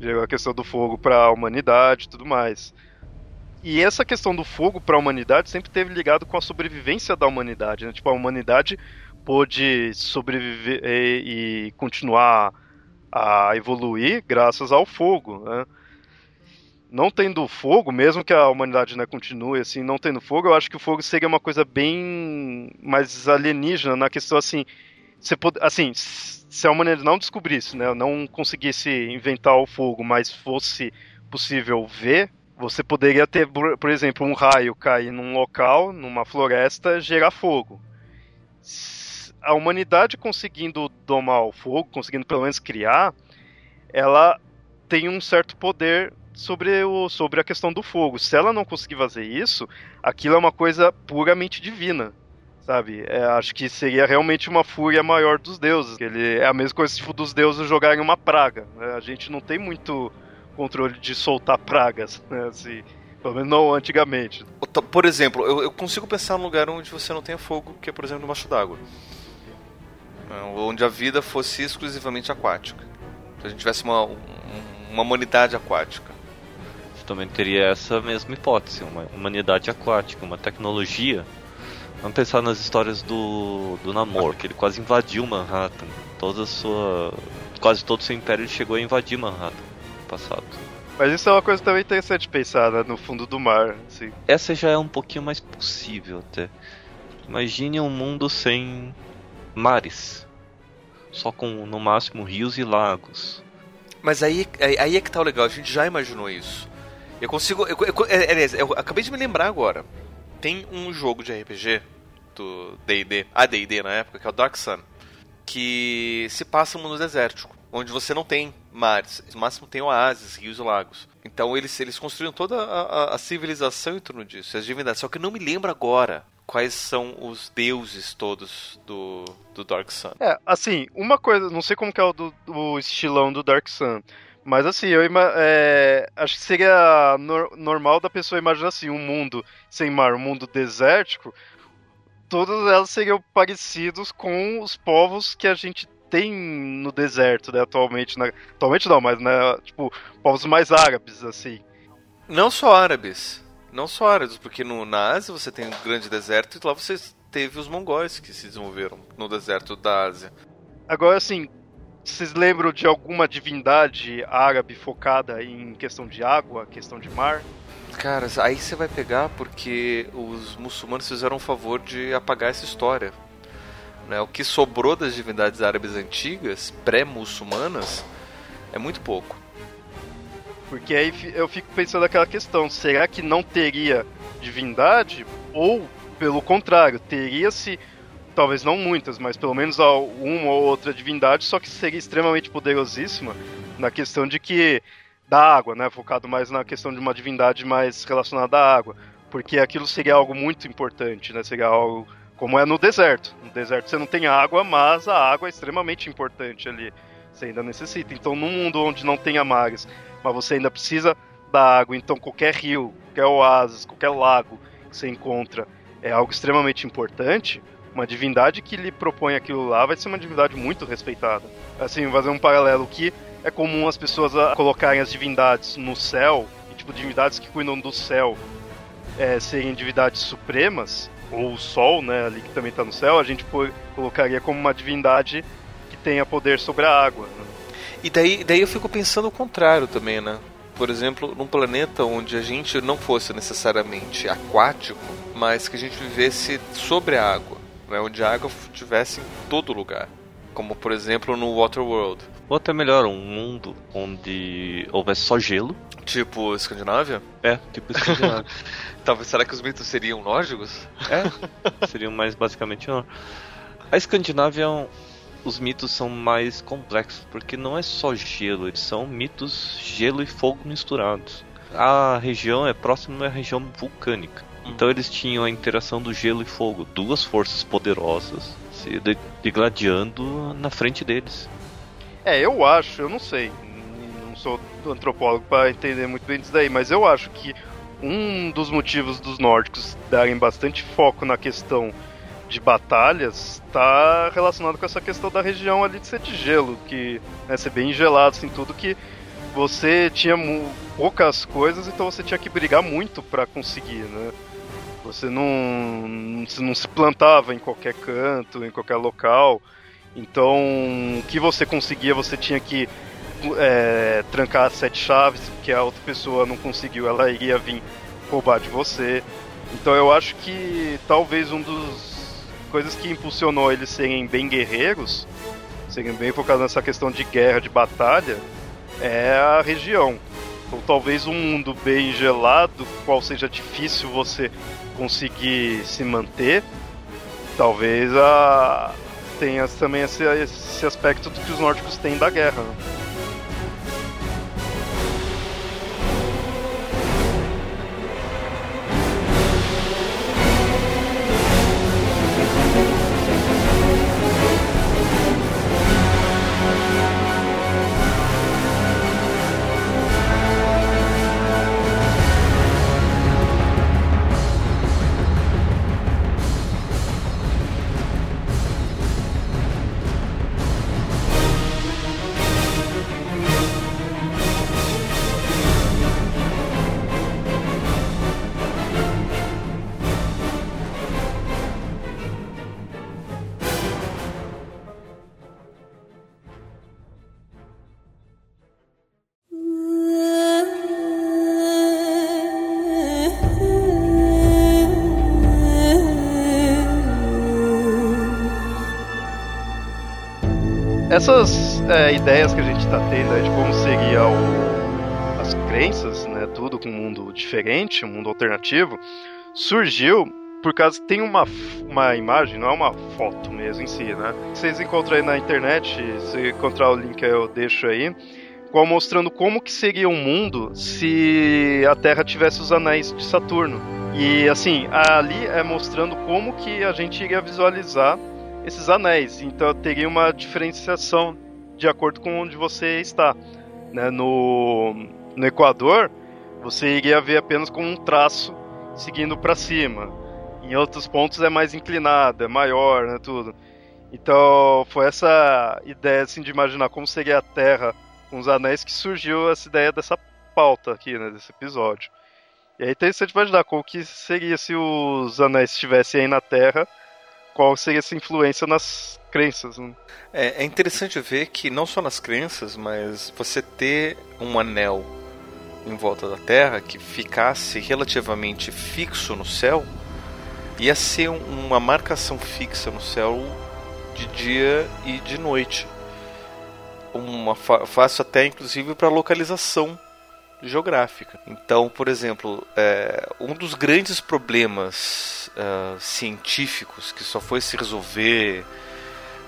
gerou a questão do fogo para a humanidade e tudo mais. E essa questão do fogo para a humanidade sempre teve ligado com a sobrevivência da humanidade, né? Tipo, a humanidade pôde sobreviver e, e continuar a evoluir graças ao fogo, né? Não tendo fogo, mesmo que a humanidade né, continue assim, não tendo fogo, eu acho que o fogo seria uma coisa bem mais alienígena na questão assim, pode, assim, se a humanidade não descobrisse, né, não conseguisse inventar o fogo, mas fosse possível ver, você poderia ter, por exemplo, um raio cair num local, numa floresta, gerar fogo. A humanidade conseguindo domar o fogo, conseguindo pelo menos criar, ela tem um certo poder sobre, o, sobre a questão do fogo. Se ela não conseguir fazer isso, aquilo é uma coisa puramente divina. Sabe? É, acho que seria realmente uma fúria maior dos deuses. Ele é a mesma coisa tipo, dos deuses jogarem uma praga. Né? A gente não tem muito controle de soltar pragas, né? Assim, pelo menos não antigamente. Por exemplo, eu, eu, consigo pensar num lugar onde você não tenha fogo, que é, por exemplo, debaixo d'água. É, onde a vida fosse exclusivamente aquática. Se a gente tivesse uma, uma humanidade aquática também teria essa mesma hipótese, uma humanidade aquática, uma tecnologia. Vamos pensar nas histórias do, do Namor, que ele quase invadiu Manhattan. Toda sua. Quase todo o seu império ele chegou a invadir Manhattan no passado. Mas isso é uma coisa também interessante pensar, né? No fundo do mar, assim. Essa já é um pouquinho mais possível até. Imagine um mundo sem mares. Só com no máximo rios e lagos. Mas aí, aí é que tá o legal, a gente já imaginou isso. Eu consigo. Eu, eu, é, aliás, eu acabei de me lembrar agora. Tem um jogo de RPG do DD, a DD na época, que é o Dark Sun, que se passa no mundo desértico, onde você não tem mares, no máximo tem oásis, rios e lagos. Então eles, eles construíram toda a, a, a civilização em torno disso, as divindades. Só que eu não me lembro agora quais são os deuses todos do, do Dark Sun. É, assim, uma coisa, não sei como que é o do estilão do Dark Sun, mas assim, eu é, acho que seria no, normal da pessoa imaginar assim, um mundo sem mar, um mundo desértico, todas elas seriam parecidos com os povos que a gente tem no deserto, né, atualmente. Né? Atualmente não, mas, né, tipo, povos mais árabes, assim. Não só árabes. Não só árabes, porque no, na Ásia você tem um grande deserto e lá você teve os mongóis que se desenvolveram no deserto da Ásia. Agora, assim, vocês lembram de alguma divindade árabe focada em questão de água, questão de mar? Cara, aí você vai pegar porque os muçulmanos fizeram um favor de apagar essa história. Né? O que sobrou das divindades árabes antigas, pré-muçulmanas, é muito pouco. Porque aí eu fico pensando naquela questão: será que não teria divindade? Ou, pelo contrário, teria-se talvez não muitas, mas pelo menos uma ou outra divindade, só que seria extremamente poderosíssima na questão de que da água, né, focado mais na questão de uma divindade mais relacionada à água, porque aquilo seria algo muito importante, né, seria algo como é no deserto. No deserto você não tem água, mas a água é extremamente importante ali. Você ainda necessita. Então, num mundo onde não tenha mares, mas você ainda precisa da água, então qualquer rio, qualquer oásis, qualquer lago que você encontra é algo extremamente importante uma divindade que lhe propõe aquilo lá vai ser uma divindade muito respeitada. Assim, fazer um paralelo que é comum as pessoas colocarem as divindades no céu, e, tipo, divindades que cuidam do céu é, serem divindades supremas, ou o sol, né, ali que também está no céu, a gente colocaria como uma divindade que tenha poder sobre a água. Né? E daí, daí eu fico pensando o contrário também, né? Por exemplo, num planeta onde a gente não fosse necessariamente aquático, mas que a gente vivesse sobre a água né, onde a água estivesse em todo lugar, como por exemplo no Waterworld. Ou até melhor, um mundo onde houvesse só gelo. Tipo Escandinávia? É, tipo Escandinávia. Talvez será que os mitos seriam nórdicos? É, seriam mais basicamente. A Escandinávia, os mitos são mais complexos, porque não é só gelo, eles são mitos gelo e fogo misturados. A região é próxima à região vulcânica. Então eles tinham a interação do gelo e fogo, duas forças poderosas se degladiando na frente deles. É, eu acho, eu não sei, não sou antropólogo para entender muito bem disso daí, mas eu acho que um dos motivos dos nórdicos darem bastante foco na questão de batalhas está relacionado com essa questão da região ali de ser de gelo, que né, ser bem gelado, assim, tudo que você tinha poucas coisas, então você tinha que brigar muito para conseguir, né? Você não, você não se plantava em qualquer canto, em qualquer local. Então, o que você conseguia, você tinha que é, trancar as sete chaves, porque a outra pessoa não conseguiu, ela iria vir roubar de você. Então, eu acho que talvez um dos coisas que impulsionou eles serem bem guerreiros, serem bem focados nessa questão de guerra, de batalha, é a região. Então, talvez um mundo bem gelado, qual seja difícil você conseguir se manter, talvez a tenha também esse, esse aspecto do que os nórdicos têm da guerra. Né? Essas é, ideias que a gente está tendo né, de como seria o, as crenças, né, tudo com um mundo diferente, um mundo alternativo, surgiu por causa tem uma, uma imagem, não é uma foto mesmo em si, né? Vocês encontram aí na internet, se encontrar o link eu deixo aí, qual mostrando como que seria o mundo se a Terra tivesse os anéis de Saturno. E assim, ali é mostrando como que a gente iria visualizar esses anéis. Então teria uma diferenciação de acordo com onde você está. Né? No, no Equador, você iria ver apenas como um traço seguindo para cima. Em outros pontos é mais inclinado, é maior, né, tudo. Então foi essa ideia assim, de imaginar como seria a Terra com os anéis que surgiu essa ideia dessa pauta aqui, né, desse episódio. E aí é interessante imaginar como que seria se os anéis estivessem aí na Terra qual seria essa influência nas crenças. Né? É, é interessante ver que não só nas crenças, mas você ter um anel em volta da Terra que ficasse relativamente fixo no céu ia ser uma marcação fixa no céu de dia e de noite. Uma fácil até inclusive para localização geográfica. Então, por exemplo, é, um dos grandes problemas uh, científicos que só foi se resolver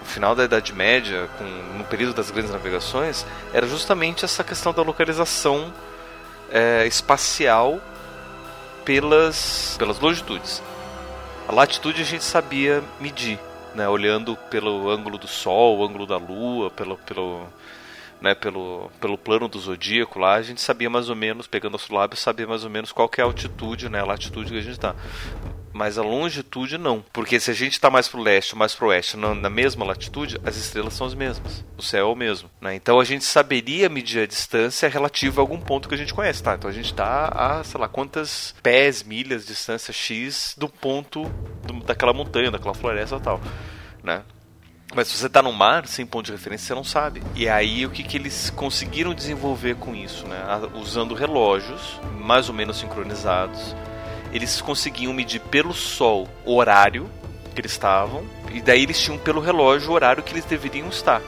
no final da Idade Média, com, no período das grandes navegações, era justamente essa questão da localização é, espacial pelas, pelas longitudes. A latitude a gente sabia medir, né, olhando pelo ângulo do Sol, o ângulo da Lua, pelo, pelo, né, pelo, pelo plano do zodíaco lá, a gente sabia mais ou menos, pegando nosso lábio, sabia mais ou menos qual é a altitude, né, a latitude que a gente está. Mas a longitude não, porque se a gente está mais para o leste mais para o oeste, na, na, mesma latitude, as estrelas são as mesmas, o céu é o mesmo. Né? Então a gente saberia medir a distância relativa a algum ponto que a gente conhece, tá? Então a gente está a, sei lá, quantas pés, milhas, distância X do ponto do, daquela montanha, daquela floresta tal, né? Mas se você está no mar, sem ponto de referência, você não sabe. E aí o que, que eles conseguiram desenvolver com isso, né? Usando relógios mais ou menos sincronizados, eles conseguiam medir pelo sol o horário que eles estavam, e daí eles tinham pelo relógio o horário que eles deveriam estar.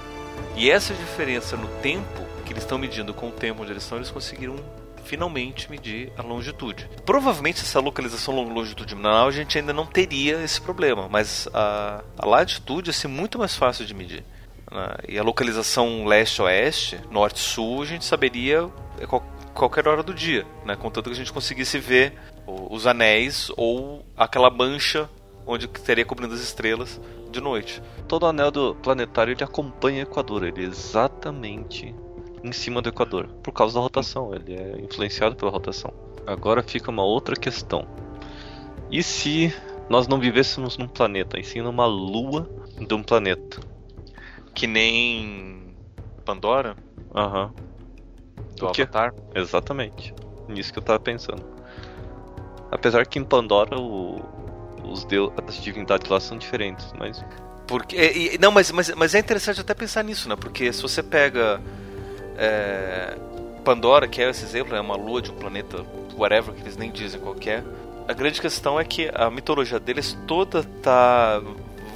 E essa diferença no tempo que eles estão medindo com o tempo onde eles estão, eles conseguiram finalmente medir a longitude. Provavelmente essa localização longitudinal a gente ainda não teria esse problema, mas a, a latitude ia ser muito mais fácil de medir. Né? E a localização leste-oeste, norte-sul, a gente saberia qual, qualquer hora do dia, né? contanto que a gente conseguisse ver os anéis ou aquela mancha onde teria cobrindo as estrelas de noite. Todo anel do planetário ele acompanha o Equador, ele é exatamente em cima do Equador, por causa da rotação, ele é influenciado pela rotação. Agora fica uma outra questão. E se nós não vivêssemos num planeta, e sim numa lua de um planeta? Que nem Pandora? Aham. Uhum. Do Avatar? Exatamente. Nisso que eu tava pensando. Apesar que em Pandora o, os deus, as divindades lá são diferentes, mas. Porque, e, não, mas, mas, mas é interessante até pensar nisso, né? Porque se você pega é, Pandora, que é esse exemplo, é uma lua de um planeta, whatever, que eles nem dizem qual é. A grande questão é que a mitologia deles toda tá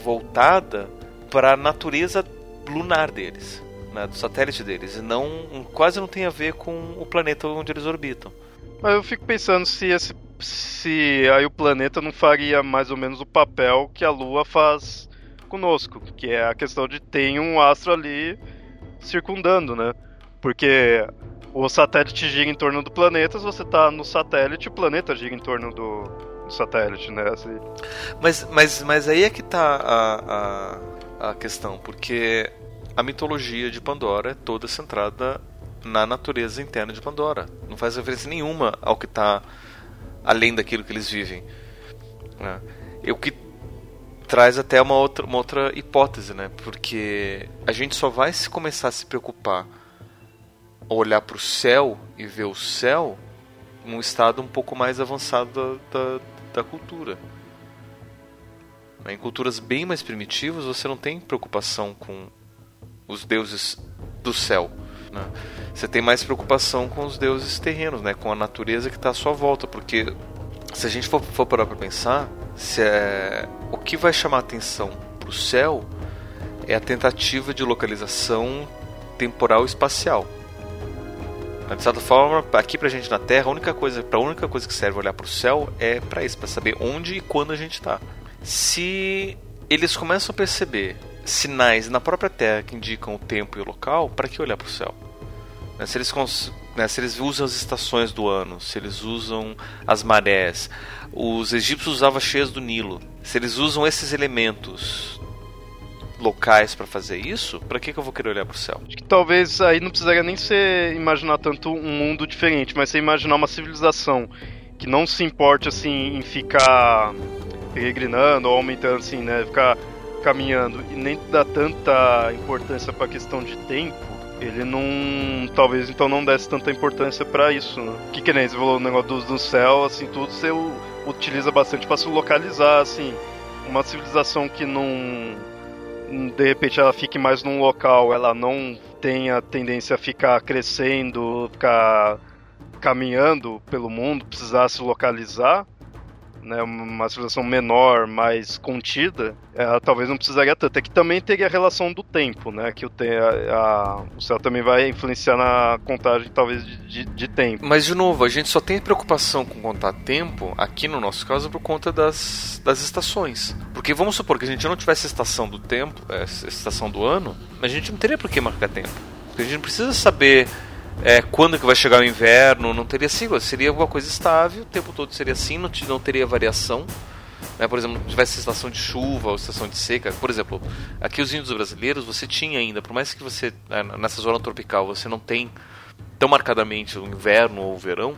voltada para a natureza lunar deles, né, do satélite deles, e não quase não tem a ver com o planeta onde eles orbitam. Mas eu fico pensando se esse se aí o planeta não faria mais ou menos o papel que a Lua faz conosco, que é a questão de ter um astro ali circundando, né? Porque o satélite gira em torno do planeta, se você está no satélite, o planeta gira em torno do, do satélite, né? Assim. Mas, mas, mas aí é que está a, a, a questão, porque a mitologia de Pandora é toda centrada na natureza interna de Pandora. Não faz referência nenhuma ao que está além daquilo que eles vivem. Né? O que traz até uma outra, uma outra hipótese, né? Porque a gente só vai se começar a se preocupar olhar para o céu e ver o céu num estado um pouco mais avançado da, da, da cultura. Em culturas bem mais primitivas, você não tem preocupação com os deuses do céu. Né? Você tem mais preocupação com os deuses terrenos, né? com a natureza que está à sua volta. Porque se a gente for, for parar para pensar, se é, o que vai chamar atenção para o céu é a tentativa de localização temporal e espacial. De certa forma, aqui pra gente na Terra, a única coisa, pra única coisa que serve olhar pro céu é para isso, para saber onde e quando a gente está. Se eles começam a perceber sinais na própria Terra que indicam o tempo e o local, para que olhar para o céu? Né, se eles, né, se eles usam as estações do ano, se eles usam as marés, os egípcios usavam cheias do Nilo. Se eles usam esses elementos locais para fazer isso, para que, que eu vou querer olhar para o céu? Acho que talvez aí não precisaria nem ser imaginar tanto um mundo diferente, mas você imaginar uma civilização que não se importe assim em ficar peregrinando ou aumentando assim, né, ficar caminhando e nem dá tanta importância para a questão de tempo. Ele não. Talvez então não desse tanta importância para isso, né? Que que nem você falou o negócio do, do céu, assim, tudo você utiliza bastante para se localizar, assim. Uma civilização que não de repente ela fique mais num local, ela não tenha tendência a ficar crescendo, ficar caminhando pelo mundo, precisar se localizar, né, uma civilização menor, mais contida, ela talvez não precisaria tanto. É que também teria a relação do tempo, né? Que o, te, a, a, o céu também vai influenciar na contagem, talvez, de, de, de, tempo. Mas, de novo, a gente só tem preocupação com contar tempo, aqui no nosso caso, por conta das, das estações. Porque vamos supor que a gente não tivesse estação do tempo, é, estação do ano, a gente não teria por que marcar tempo. Porque a gente não precisa saber é, quando que vai chegar o inverno, não teria sigla, seria alguma coisa estável, o tempo todo seria assim, não, não teria variação. Né? Por exemplo, tivesse estação de chuva ou estação de seca. Por exemplo, aqui os índios brasileiros, você tinha ainda, por mais que você, né, nessa zona tropical, você não tem tão marcadamente o inverno ou o verão,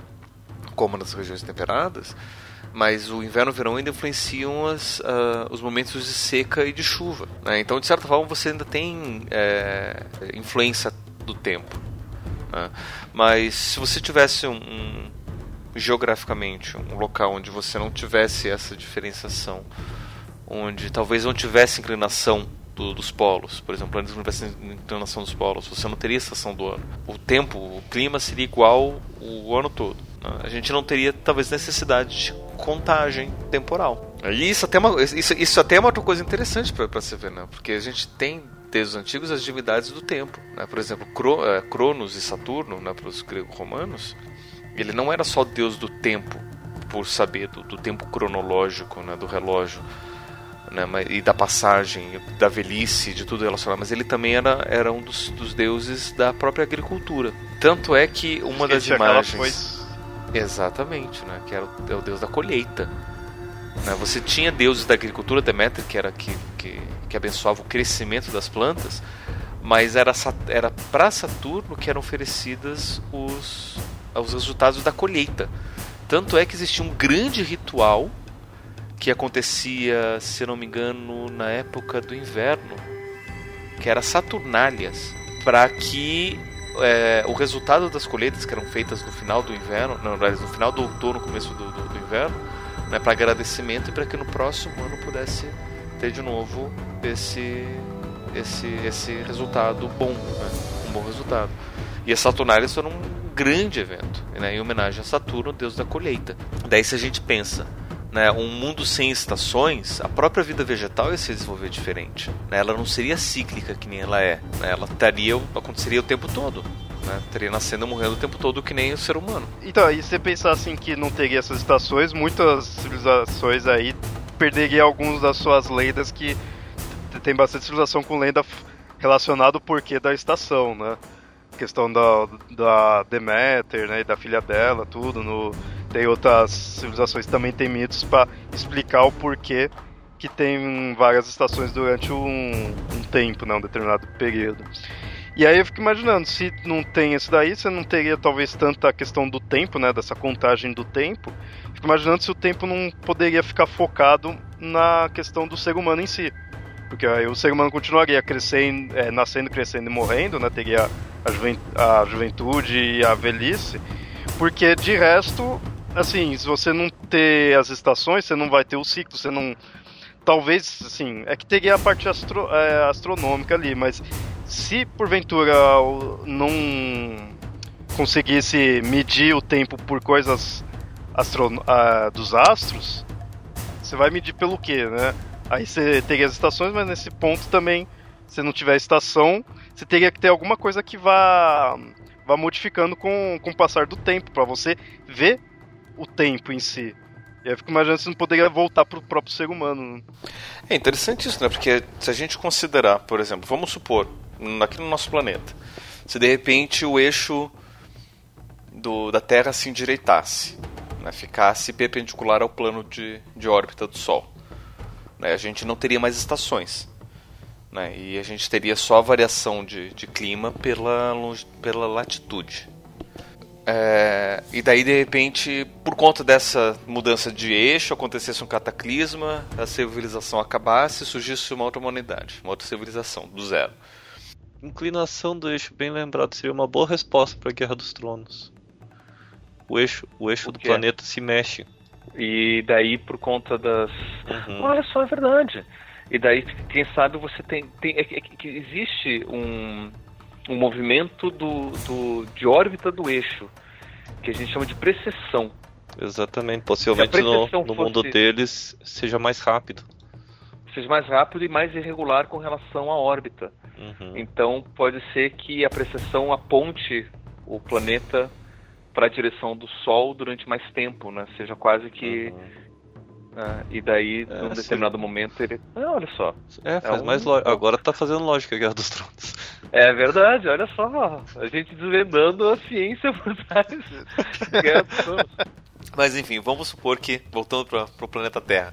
como nas regiões temperadas, mas o inverno e o verão ainda influenciam as, uh, os momentos de seca e de chuva. Né? Então, de certa forma, você ainda tem é, influência do tempo. Né? Mas se você tivesse um, um, geograficamente um local onde você não tivesse essa diferenciação, onde talvez não tivesse inclinação do, dos polos, por exemplo, não tivesse inclinação dos polos, você não teria estação do ano. O tempo, o clima seria igual o ano todo. Né? A gente não teria talvez necessidade de contagem temporal. E isso até é uma, isso, isso até é uma outra coisa interessante para se ver, né? Porque a gente tem desde os antigos, as divindades do tempo. Né? Por exemplo, Cro, é, Cronos e Saturno, né, para os gregos-romanos, ele não era só deus do tempo, por saber do, do tempo cronológico, né, do relógio, né, e da passagem, da velhice, de tudo relacionado, mas ele também era, era um dos, dos deuses da própria agricultura. Tanto é que uma das imagens. Exatamente, né, que era o, é o deus da colheita. Né, você tinha deuses da agricultura, Deméter, que era que, que, que abençoava o crescimento das plantas, mas era, era para Saturno que eram oferecidas os, os resultados da colheita. Tanto é que existia um grande ritual que acontecia, se não me engano, na época do inverno, que era Saturnálias, para que é, o resultado das colheitas que eram feitas no final do inverno, não, no final do outono, começo do, do, do inverno, né, para agradecimento e para que no próximo ano pudesse ter de novo esse esse esse resultado bom, né, um bom resultado. E as Saturnálias foram um grande evento, né, em homenagem a Saturno, deus da colheita. Daí se a gente pensa né, um mundo sem estações, a própria vida vegetal ia se desenvolver diferente. Né? Ela não seria cíclica que nem ela é. Né? Ela estaria, aconteceria o tempo todo. Né? Teria nascendo e morrendo o tempo todo que nem o ser humano. Então, e se você pensar assim que não teria essas estações, muitas civilizações aí perderiam algumas das suas lendas que tem bastante civilização com lenda relacionada ao porquê da estação, né? Questão da, da Deméter, né, e da filha dela, tudo no tem outras civilizações que também tem mitos para explicar o porquê que tem várias estações durante um, um tempo, né, um determinado período. E aí eu fico imaginando, se não tem isso daí, você não teria talvez tanta questão do tempo, né, dessa contagem do tempo. Fico imaginando se o tempo não poderia ficar focado na questão do ser humano em si. Porque aí o ser humano continuaria crescendo, é, nascendo, crescendo e morrendo, né, teria a, a juventude e a velhice. Porque de resto, assim, se você não ter as estações, você não vai ter o ciclo, você não. Talvez, assim, é que teria a parte astro, é, astronômica ali, mas se porventura não conseguisse medir o tempo por coisas astro, dos astros, você vai medir pelo quê, né? Aí você teria as estações, mas nesse ponto também, se não tiver estação, você teria que ter alguma coisa que vá, vá modificando com, com o passar do tempo, para você ver o tempo em si. E aí fico imaginando se não poderia voltar para o próprio ser humano. Né? É interessante isso, né? Porque se a gente considerar, por exemplo, vamos supor, aqui no nosso planeta, se de repente o eixo do, da Terra se endireitasse, né? ficasse perpendicular ao plano de, de órbita do Sol, né? a gente não teria mais estações. Né? E a gente teria só a variação de, de clima pela, pela latitude. É, e daí, de repente, por conta dessa mudança de eixo, acontecesse um cataclisma, a civilização acabasse e surgisse uma outra humanidade, uma outra civilização, do zero. Inclinação do eixo, bem lembrado, seria uma boa resposta para a Guerra dos Tronos. O eixo, o eixo o do planeta se mexe. E daí, por conta das. Uhum. Olha só, é verdade. E daí, quem sabe você tem. tem é, é, que existe um um movimento do, do, de órbita do eixo, que a gente chama de precessão. Exatamente, possivelmente no, no mundo deles seja mais rápido. Seja mais rápido e mais irregular com relação à órbita. Uhum. Então pode ser que a precessão aponte o planeta para a direção do Sol durante mais tempo, né? Seja quase que uhum ah, e daí, é, num determinado momento, ele. Ah, olha só. É, faz é um... mais lógica. Agora tá fazendo lógica a Guerra dos Tronos. É verdade, olha só. A gente desvendando a ciência por trás. Guerra dos Tronos. Mas enfim, vamos supor que, voltando para o planeta Terra,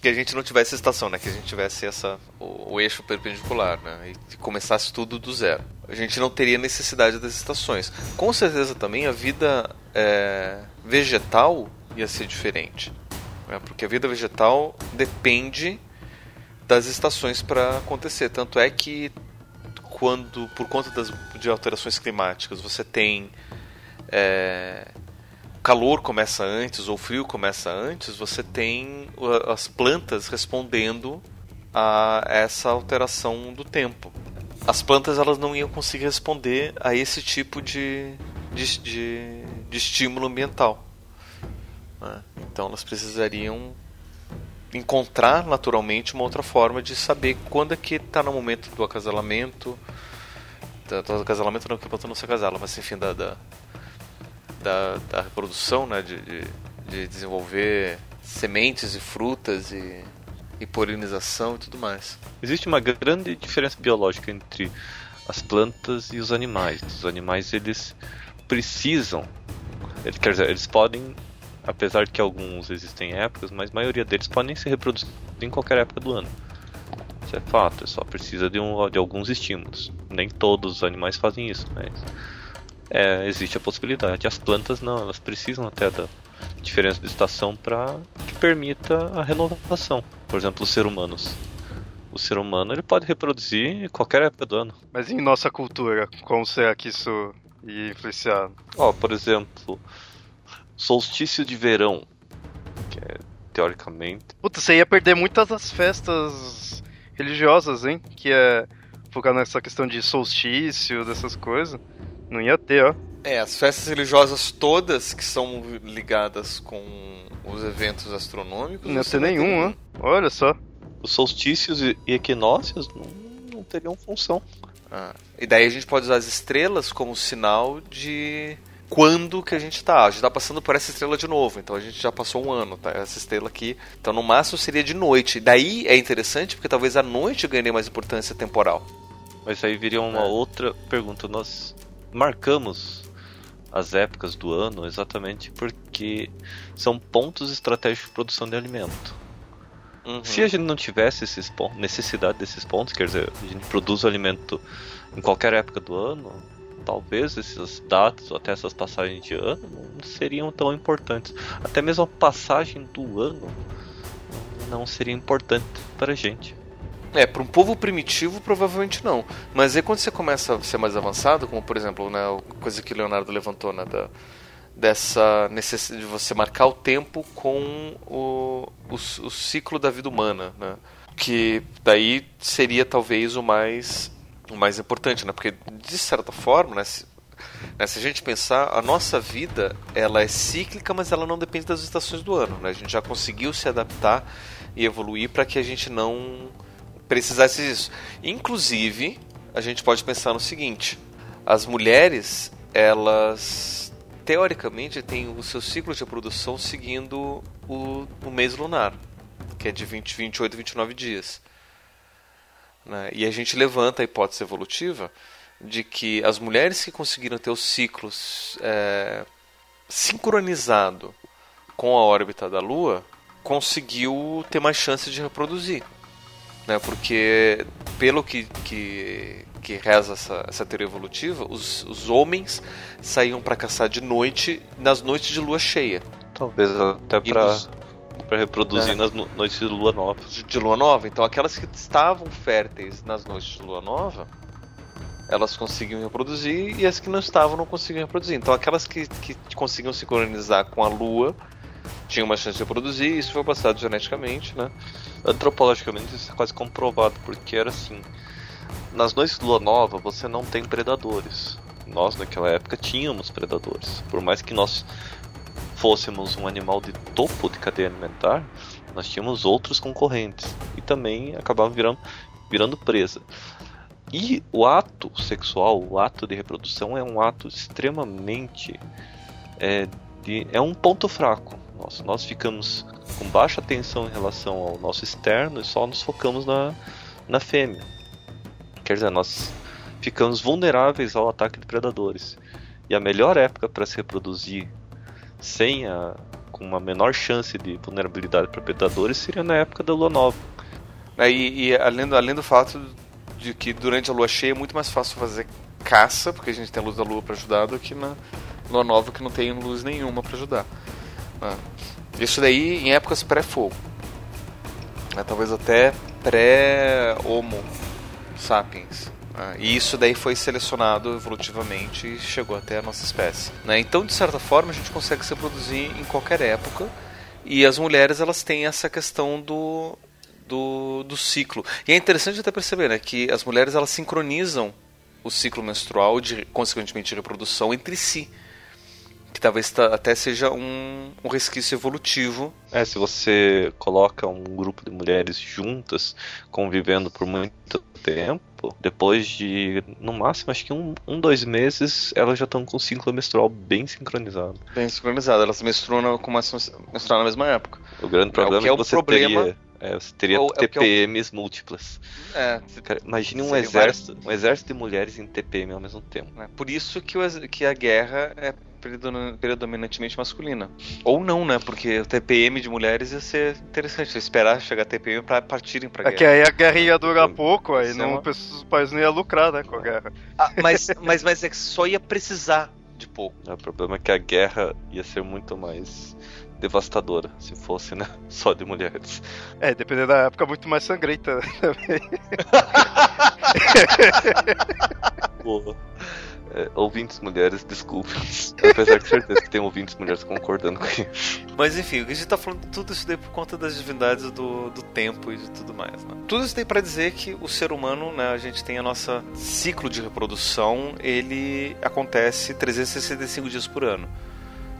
que a gente não tivesse estação, né? Que a gente tivesse essa, o, o eixo perpendicular, né? E começasse tudo do zero. A gente não teria necessidade das estações. Com certeza também a vida é, vegetal ia ser diferente né? porque a vida vegetal depende das estações para acontecer. Tanto é que quando, por conta das, de alterações climáticas, você tem é, calor começa antes ou frio começa antes, você tem as plantas respondendo a essa alteração do tempo. As plantas elas não iam conseguir responder a esse tipo de, de, de, de estímulo ambiental. Né? Então elas precisariam encontrar naturalmente uma outra forma de saber quando é que está no momento do acasalamento. Do acasalamento não, que o não se acasala, mas enfim, da, da, da, da reprodução, né? De, de, de, desenvolver sementes e frutas e, e polinização e tudo mais. Existe uma grande diferença biológica entre as plantas e os animais. Os animais eles precisam, quer dizer, eles podem apesar de que alguns existem épocas, mas a maioria deles podem se reproduzir em qualquer época do ano. Isso é fato, só precisa de, um, de alguns estímulos. Nem todos os animais fazem isso, mas é, existe a possibilidade. As plantas não, elas precisam até da diferença de estação para que permita a renovação. Por exemplo, os seres humanos. O ser humano ele pode reproduzir em qualquer época do ano. Mas em nossa cultura, como será que isso ia influenciar? Ó, oh, por exemplo, solstício de verão, que é teoricamente. Puta, você ia perder muitas das festas religiosas, hein? Que é focar nessa questão de solstício, dessas coisas. Não ia ter, ó. É, as festas religiosas todas que são ligadas com os eventos astronômicos. Não ia ter nenhum, ó. Olha só. Os solstícios e equinócios não, não teriam função. Ah, e daí a gente pode usar as estrelas como sinal de quando que a gente está. A gente está passando por essa estrela de novo, então a gente já passou um ano, tá? Essa estrela aqui. Então no máximo seria de noite. Daí é interessante porque talvez a noite ganhe mais importância temporal. Mas aí viria uma é. outra pergunta. Nós marcamos as épocas do ano exatamente porque são pontos estratégicos de produção de alimento. Uhum. Se a gente não tivesse esses pontos, necessidade desses pontos, quer dizer, a gente produz o alimento em qualquer época do ano, talvez essas datas ou até essas passagens de ano não seriam tão importantes. Até mesmo a passagem do ano não seria importante para gente. É, para um povo primitivo provavelmente não. Mas aí quando você começa a ser mais avançado, como por exemplo, né, a coisa que Leonardo levantou, né, da, dessa necessidade de você marcar o tempo com o, o, o ciclo da vida humana, né? Que daí seria talvez o mais o mais importante, né? Porque de certa forma, né, se, né, se a gente pensar, a nossa vida ela é cíclica, mas ela não depende das estações do ano. Né? A gente já conseguiu se adaptar e evoluir para que a gente não precisasse disso. Inclusive, a gente pode pensar no seguinte: as mulheres, elas teoricamente têm o seu ciclo de reprodução seguindo o, o mês lunar, que é de 20, 28 29 dias. Né? E a gente levanta a hipótese evolutiva de que as mulheres que conseguiram ter os ciclos é, sincronizado com a órbita da Lua conseguiu ter mais chance de reproduzir. Né? Porque, pelo que, que, que reza essa, essa teoria evolutiva, os, os homens saíam para caçar de noite nas noites de lua cheia. Talvez até para para reproduzir é. nas noites de lua nova. De, lua nova. Então aquelas que estavam férteis nas noites de lua nova, elas conseguiam reproduzir e as que não estavam não conseguiam reproduzir. Então aquelas que, que conseguiam sincronizar com a lua tinham uma chance de reproduzir e isso foi passado geneticamente, né? Antropologicamente isso é quase comprovado, porque era assim. Nas noites de lua nova você não tem predadores. Nós naquela época tínhamos predadores. Por mais que nós fôssemos um animal de topo de cadeia alimentar, nós tínhamos outros concorrentes e também acabavam virando, virando presa. E o ato sexual, o ato de reprodução, é um ato extremamente. É, de, é um ponto fraco. Nós, nós ficamos com baixa atenção em relação ao nosso externo e só nos focamos na, na fêmea. Quer dizer, nós ficamos vulneráveis ao ataque de predadores. E a melhor época para se reproduzir sem a, com uma menor chance de vulnerabilidade para predadores seria na época da lua nova. É, e, e além, do, além do fato de que durante a lua cheia é muito mais fácil fazer caça, porque a gente tem a luz da lua para ajudar, do que na lua nova que não tem luz nenhuma para ajudar. Né? Isso daí em épocas pré-fogo. Né? Talvez até pré-Homo sapiens. Ah, e isso daí foi selecionado evolutivamente e chegou até a nossa espécie. Né? Então, de certa forma, a gente consegue se reproduzir em qualquer época. E as mulheres elas têm essa questão do, do, do ciclo. E é interessante até perceber né, que as mulheres elas sincronizam o ciclo menstrual, de, consequentemente de reprodução, entre si. Que talvez até seja um, um resquício evolutivo. É, se você coloca um grupo de mulheres juntas, convivendo por muito tempo, depois de, no máximo, acho que um, um dois meses, elas já estão com o ciclo menstrual bem sincronizado. Bem sincronizado, elas menstruam, começam a menstruar na mesma época. O grande problema é, que é, que você problema... teria é, você teria Ou, TPMs é eu... múltiplas. É. Cara, imagine um exército, um exército de mulheres em TPM ao mesmo tempo. É, por isso que, o, que a guerra é predominantemente masculina. Ou não, né? Porque o TPM de mulheres ia ser interessante. Esperar chegar a TPM para partirem pra guerra. É que aí a guerra ia durar pouco, aí não, os países não iam lucrar, né, com a guerra. Ah, mas, mas, mas é que só ia precisar de pouco. É, o problema é que a guerra ia ser muito mais devastadora, se fosse, né? Só de mulheres. É, dependendo da época, muito mais sangrenta também. Boa. É, ouvintes mulheres, desculpe. Apesar de certeza que tem ouvintes mulheres concordando com isso. Mas enfim, a gente tá falando tudo isso daí por conta das divindades do, do tempo e de tudo mais. Né? Tudo isso daí para dizer que o ser humano, né, a gente tem a nossa ciclo de reprodução, ele acontece 365 dias por ano.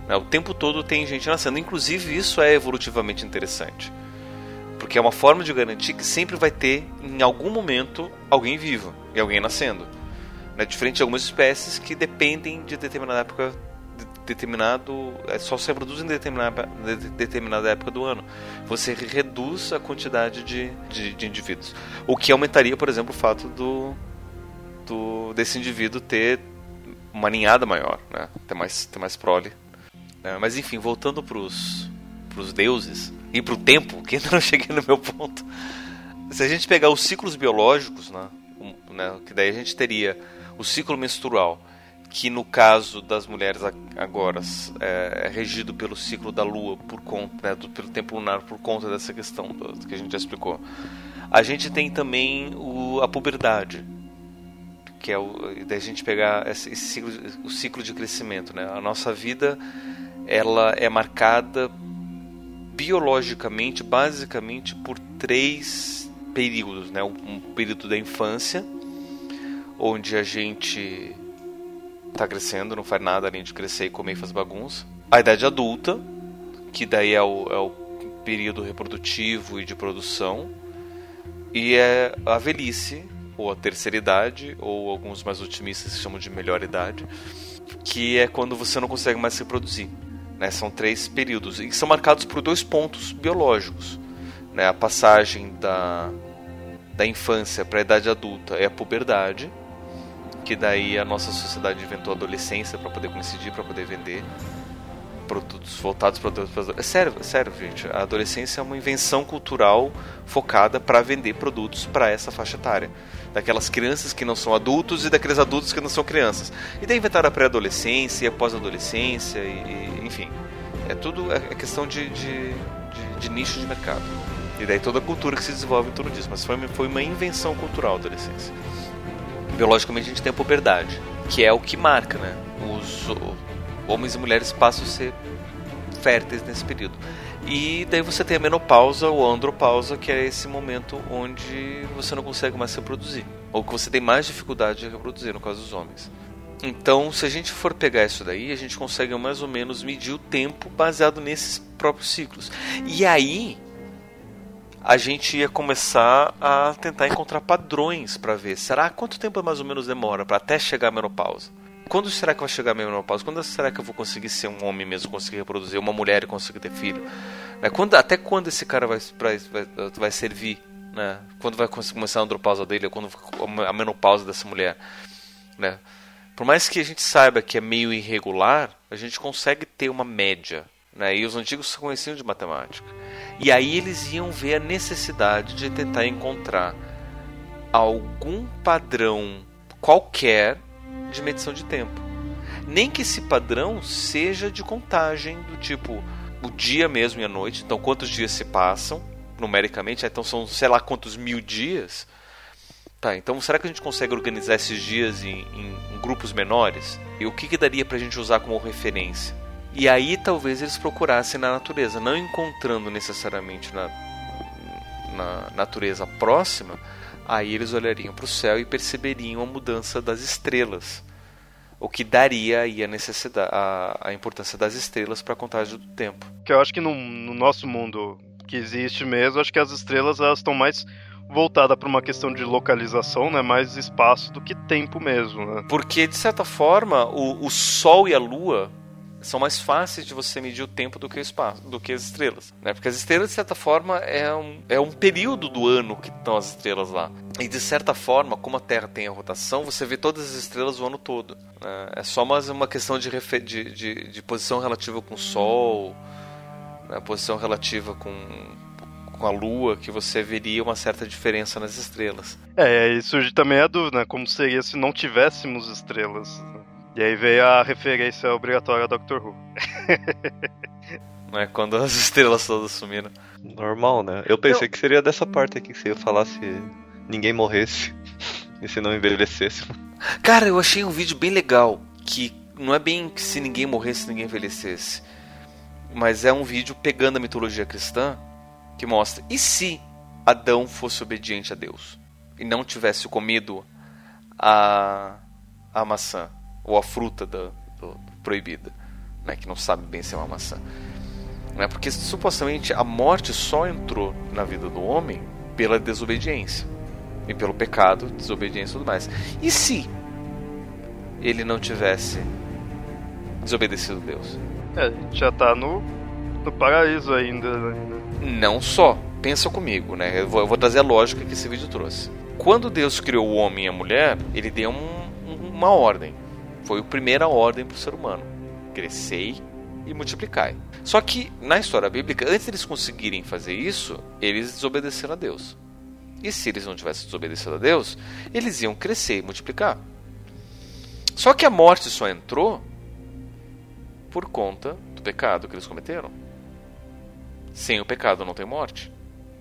Né? O tempo todo tem gente nascendo. Inclusive, isso é evolutivamente interessante. Porque é uma forma de garantir que sempre vai ter, em algum momento, alguém vivo e alguém nascendo. Né? Diferente de algumas espécies que dependem de determinada época de determinado é, só se reproduz em determinada, de, determinada época do ano você reduz a quantidade de, de, de, indivíduos o que aumentaria por exemplo o fato do, do desse indivíduo ter uma ninhada maior né? ter mais ter mais prole né? mas enfim voltando para os deuses e para o tempo que ainda não cheguei no meu ponto se a gente pegar os ciclos biológicos né, um, né que daí a gente teria o ciclo menstrual, que no caso das mulheres agora é, é regido pelo ciclo da lua por conta, né, do, pelo tempo lunar por conta dessa questão do, que a gente já explicou. A gente tem também o, a puberdade, que é o da gente pegar esse, esse ciclo, o ciclo de crescimento, né? A nossa vida ela é marcada biologicamente, basicamente por três períodos, né? Um período da infância, onde a gente está crescendo, não faz nada além de crescer e comer e fazer bagunça. A idade adulta, que daí é o, é o período reprodutivo e de produção. E é a velhice, ou a terceira idade, ou alguns mais otimistas chamam de melhor idade, que é quando você não consegue mais se reproduzir. Né? São três períodos, e são marcados por dois pontos biológicos. Né? A passagem da, da infância para a idade adulta é a puberdade, que daí a nossa sociedade inventou a adolescência para poder coincidir, para poder vender produtos voltados para é sério, é sério, gente. A adolescência é uma invenção cultural focada para vender produtos para essa faixa etária. Daquelas crianças que não são adultos e daqueles adultos que não são crianças. E daí inventaram a pré-adolescência e a pós-adolescência, e, e, enfim. É tudo é, é questão de, de, de, de, nicho de mercado. E daí toda a cultura que se desenvolve em torno disso. Mas foi, foi uma invenção cultural a adolescência biologicamente a gente tem a puberdade, que é o que marca, né? Os homens e mulheres passam a ser férteis nesse período. E daí você tem a menopausa ou andropausa, que é esse momento onde você não consegue mais se reproduzir, ou que você tem mais dificuldade de reproduzir, no caso dos homens. Então, se a gente for pegar isso daí, a gente consegue mais ou menos medir o tempo baseado nesses próprios ciclos. E aí, a gente ia começar a tentar encontrar padrões para ver. Será quanto tempo mais ou menos demora para até chegar a menopausa? Quando será que vai chegar a menopausa? Quando será que eu vou conseguir ser um homem mesmo, conseguir reproduzir, uma mulher e conseguir ter filho? Né? Quando, até quando esse cara vai, vai, vai servir? Né? Quando vai começar a andropausa dele? Quando a menopausa dessa mulher? Né? Por mais que a gente saiba que é meio irregular, a gente consegue ter uma média. Né? E os antigos conheciam de matemática. E aí eles iam ver a necessidade de tentar encontrar algum padrão qualquer de medição de tempo. Nem que esse padrão seja de contagem, do tipo o dia mesmo e a noite. Então, quantos dias se passam numericamente? Então, são sei lá quantos mil dias. Tá, então será que a gente consegue organizar esses dias em, em, em grupos menores? E o que, que daria para a gente usar como referência? E aí talvez eles procurassem na natureza, não encontrando necessariamente na, na natureza próxima, aí eles olhariam para o céu e perceberiam a mudança das estrelas. O que daria aí a necessidade, a, a importância das estrelas para a contagem do tempo. Que eu acho que no, no nosso mundo que existe mesmo, acho que as estrelas elas estão mais voltadas para uma questão de localização, né? Mais espaço do que tempo mesmo, né? Porque de certa forma o, o Sol e a Lua são mais fáceis de você medir o tempo do que o espaço, do que as estrelas, né? Porque as estrelas de certa forma é um, é um período do ano que estão as estrelas lá. E de certa forma, como a Terra tem a rotação, você vê todas as estrelas o ano todo. Né? É só mais uma questão de, de, de, de posição relativa com o Sol, né? posição relativa com com a Lua que você veria uma certa diferença nas estrelas. É, e surge também a dúvida, né? Como seria se não tivéssemos estrelas? E aí veio a referência obrigatória a Doctor Who. é quando as estrelas todas sumiram. Normal, né? Eu pensei Eu... que seria dessa parte aqui que você ia falar se ninguém morresse e se não envelhecesse. Cara, eu achei um vídeo bem legal que não é bem que se ninguém morresse, ninguém envelhecesse. Mas é um vídeo pegando a mitologia cristã que mostra e se Adão fosse obediente a Deus e não tivesse comido a, a maçã? Ou a fruta do, do, proibida, né, que não sabe bem se é uma maçã. Né, porque supostamente a morte só entrou na vida do homem pela desobediência e pelo pecado, desobediência e tudo mais. E se ele não tivesse desobedecido a Deus? É, já está no, no paraíso ainda. Né? Não só. Pensa comigo, né? Eu vou, eu vou, trazer a lógica que esse vídeo trouxe. Quando Deus criou o homem e a mulher, ele deu um, uma ordem. Foi a primeira ordem para o ser humano: crescei e multiplicai. Só que na história bíblica, antes de eles conseguirem fazer isso, eles desobedeceram a Deus. E se eles não tivessem desobedecido a Deus, eles iam crescer e multiplicar. Só que a morte só entrou por conta do pecado que eles cometeram. Sem o pecado não tem morte.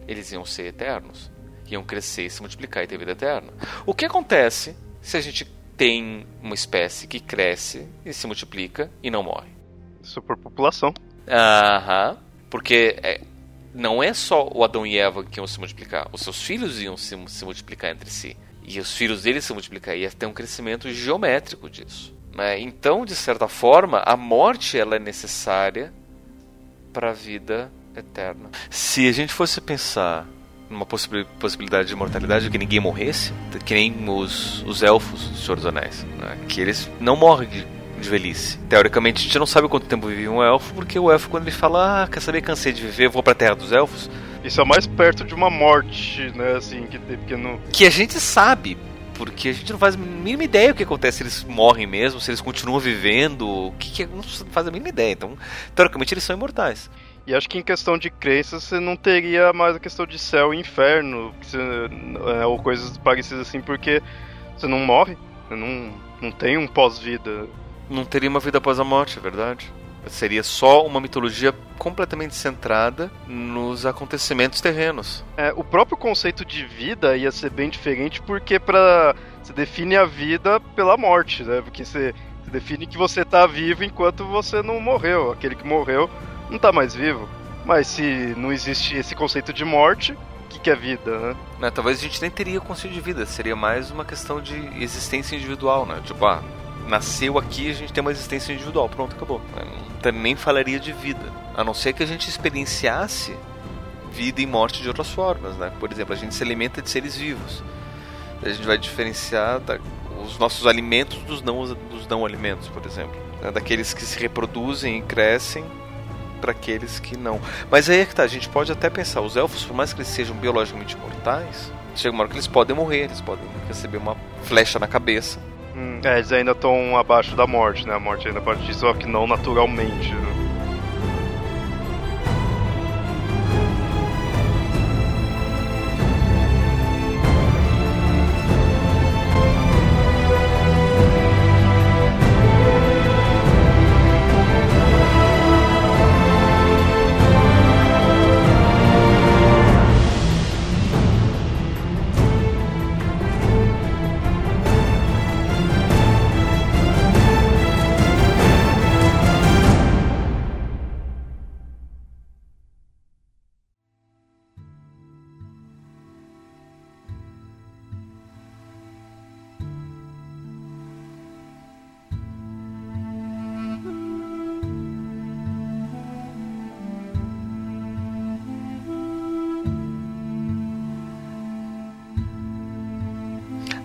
Eles iam ser eternos. Iam crescer, se multiplicar e ter vida eterna. O que acontece se a gente tem uma espécie que cresce e se multiplica e não morre. Superpopulação. Aham. Porque é, não é só o Adão e Eva que iam se multiplicar, os seus filhos iam se, se multiplicar entre si. E os filhos deles se multiplicar, ia ter um crescimento geométrico disso. Né? Então, de certa forma, a morte ela é necessária para a vida eterna. Se a gente fosse pensar uma possibilidade de imortalidade que ninguém morresse, que nem os, os elfos do Senhor dos Anéis, né? que eles não morrem de, de, velhice. Teoricamente, a gente não sabe quanto tempo vive um elfo, porque o elfo, quando ele fala, ah, quer saber, cansei de viver, vou pra Terra dos Elfos. Isso é mais perto de uma morte, né, assim, que, que não... Que a gente sabe, porque a gente não faz a mínima ideia o que acontece se eles morrem mesmo, se eles continuam vivendo, o que, que não faz a mínima ideia. Então, teoricamente, eles são imortais. E acho que em questão de crença você não teria mais a questão de céu e inferno, você, é, ou coisas parecidas assim, porque você não morre, você não, não tem um pós-vida. Não teria uma vida após a morte, é verdade. Seria só uma mitologia completamente centrada nos acontecimentos terrenos. É, o próprio conceito de vida ia ser bem diferente porque para você define a vida pela morte, né? Porque você, você define que você está vivo enquanto você não morreu. Aquele que morreu não tá mais vivo. Mas se não existe esse conceito de morte, o que, que é vida, né? né? Talvez a gente nem teria conceito de vida, seria mais uma questão de existência individual, né? Tipo, ah, nasceu aqui a gente tem uma existência individual, pronto, acabou. Não nem falaria de vida, a não ser que a gente experienciasse vida e morte de outras formas, né? Por exemplo, a gente se alimenta de seres vivos. A gente vai diferenciar da, os nossos alimentos dos não, dos não alimentos, por exemplo. Né? Daqueles que se reproduzem e crescem para aqueles que não. Mas aí é que tá, a gente pode até pensar, os elfos, por mais que eles sejam biologicamente mortais, chega uma hora que eles podem morrer, eles podem receber uma flecha na cabeça. Hum, é, eles ainda estão abaixo da morte, né? A morte ainda pode só que não naturalmente. Né?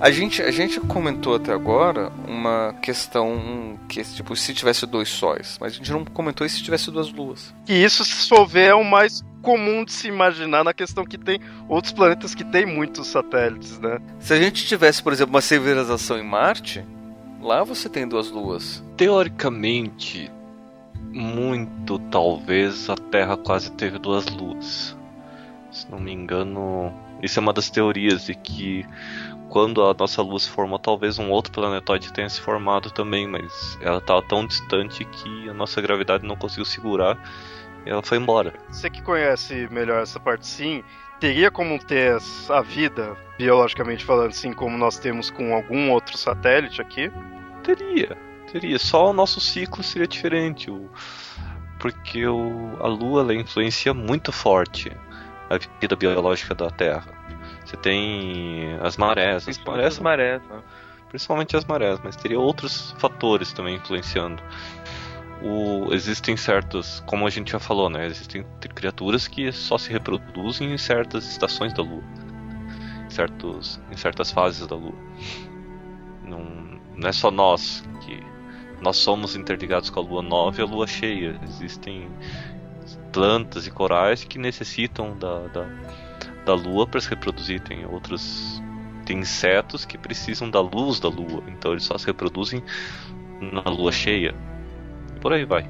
A gente, a gente comentou até agora uma questão que, tipo, se tivesse dois sóis, mas a gente não comentou e se tivesse duas luas. E isso, se houver, é o mais comum de se imaginar na questão que tem outros planetas que têm muitos satélites, né? Se a gente tivesse, por exemplo, uma civilização em Marte, lá você tem duas luas. Teoricamente, muito talvez a Terra quase teve duas luas. Se não me engano, isso é uma das teorias de que quando a nossa lua se formou, talvez um outro planetóide tenha se formado também, mas ela estava tão distante que a nossa gravidade não conseguiu segurar e ela foi embora. Você que conhece melhor essa parte sim, teria como ter a vida, biologicamente falando, assim como nós temos com algum outro satélite aqui? Teria, teria. Só o nosso ciclo seria diferente, porque o... a Lua ela influencia muito forte a vida biológica da Terra. Você tem as marés. As marés, as marés né? Principalmente as marés, mas teria outros fatores também influenciando. O, existem certos, como a gente já falou, né? Existem criaturas que só se reproduzem em certas estações da Lua, em, certos, em certas fases da Lua. Não, não é só nós que nós somos interligados com a Lua nova e a Lua cheia. Existem plantas e corais que necessitam da, da da Lua para se reproduzir. Tem outros tem insetos que precisam da luz da Lua, então eles só se reproduzem na Lua cheia. Por aí vai.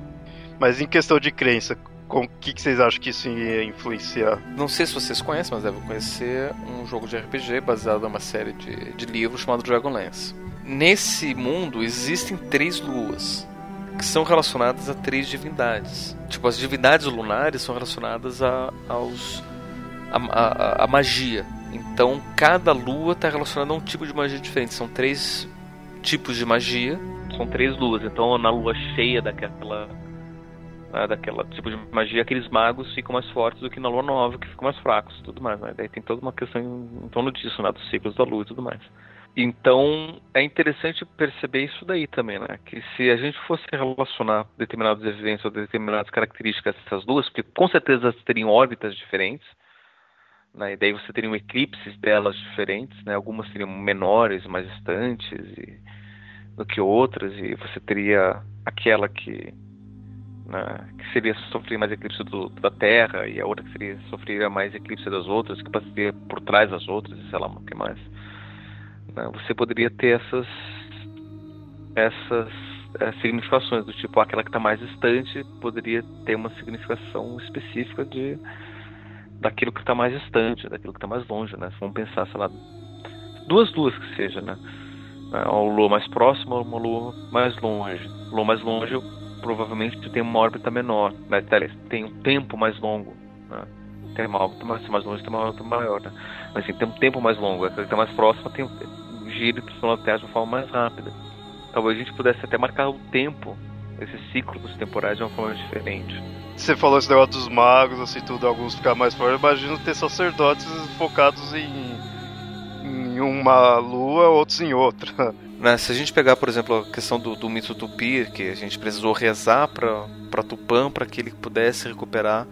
Mas em questão de crença, com o que, que, vocês acham que isso ia influenciar? Não sei se vocês conhecem, mas devem conhecer um jogo de RPG baseado numa série de, de livros chamado Dragonlance. Nesse mundo existem três luas que são relacionadas a três divindades. Tipo, as divindades lunares são relacionadas a, aos a, a, a magia. Então cada lua está relacionada a um tipo de magia diferente. São três tipos de magia. São três luas. Então na lua cheia daquela né, daquela tipo de magia, aqueles magos ficam mais fortes do que na lua nova, que ficam mais fracos, tudo mais. Né? Daí tem toda uma questão em, em torno disso, né, dos ciclos da lua e tudo mais. Então é interessante perceber isso daí também, né? Que se a gente fosse relacionar determinados eventos ou determinadas características dessas luas, porque com certeza teriam órbitas diferentes, né? E daí você teria eclipses delas diferentes, né? Algumas seriam menores, mais distantes e, do que outras, e você teria aquela que, né, que seria sofrer mais eclipse do, da Terra e a outra que seria sofrer mais eclipse das outras, que passaria por trás das outras, sei lá o que mais. Né? Você poderia ter essas essas é, significações do tipo aquela que está mais distante poderia ter uma significação específica de daquilo que está mais distante, daquilo que está mais longe, né? Vamos pensar, sei lá, duas luas que seja, né? É, uma lua mais próxima ou uma lua mais longe. Lua mais longe provavelmente tem uma órbita menor, né? tem um tempo mais longo, né? Tem uma órbita mais, mais longe tem uma órbita maior, né? Mas assim, tem um tempo mais longo. Aquela que está mais próxima tem um giro pela Terra de uma forma mais rápida. Talvez a gente pudesse até marcar o tempo, esses ciclos temporais de uma forma diferente. Você falou esse negócio dos magos, assim, tudo, alguns ficar mais fortes. Imagino ter sacerdotes focados em, em uma lua, outros em outra. Né, se a gente pegar, por exemplo, a questão do, do mito Tupi, que a gente precisou rezar para Tupã para que ele pudesse recuperar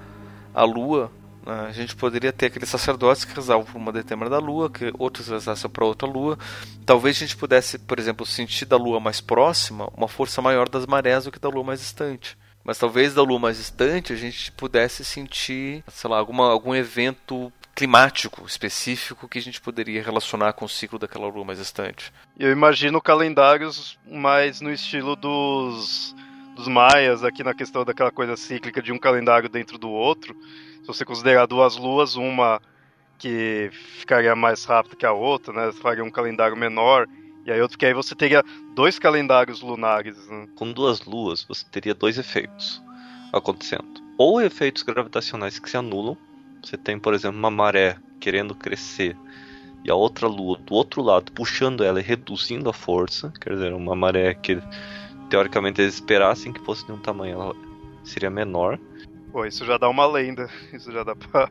a lua, a gente poderia ter aqueles sacerdotes que rezavam por uma determinada lua, que outros rezassem para outra lua. Talvez a gente pudesse, por exemplo, sentir da lua mais próxima uma força maior das marés do que da lua mais distante. Mas talvez da lua mais distante a gente pudesse sentir, sei lá, alguma, algum evento climático específico que a gente poderia relacionar com o ciclo daquela lua mais distante. Eu imagino calendários mais no estilo dos, dos maias, aqui na questão daquela coisa cíclica de um calendário dentro do outro. Se você considerar duas luas, uma que ficaria mais rápida que a outra, né? Faria um calendário menor e aí outro que aí você teria dois calendários lunares. Né? Com duas luas, você teria dois efeitos acontecendo. Ou efeitos gravitacionais que se anulam. Você tem, por exemplo, uma maré querendo crescer e a outra lua do outro lado puxando ela e reduzindo a força. Quer dizer, uma maré que teoricamente eles esperassem que fosse de um tamanho, ela seria menor. Pô, isso já dá uma lenda. Isso já dá pra.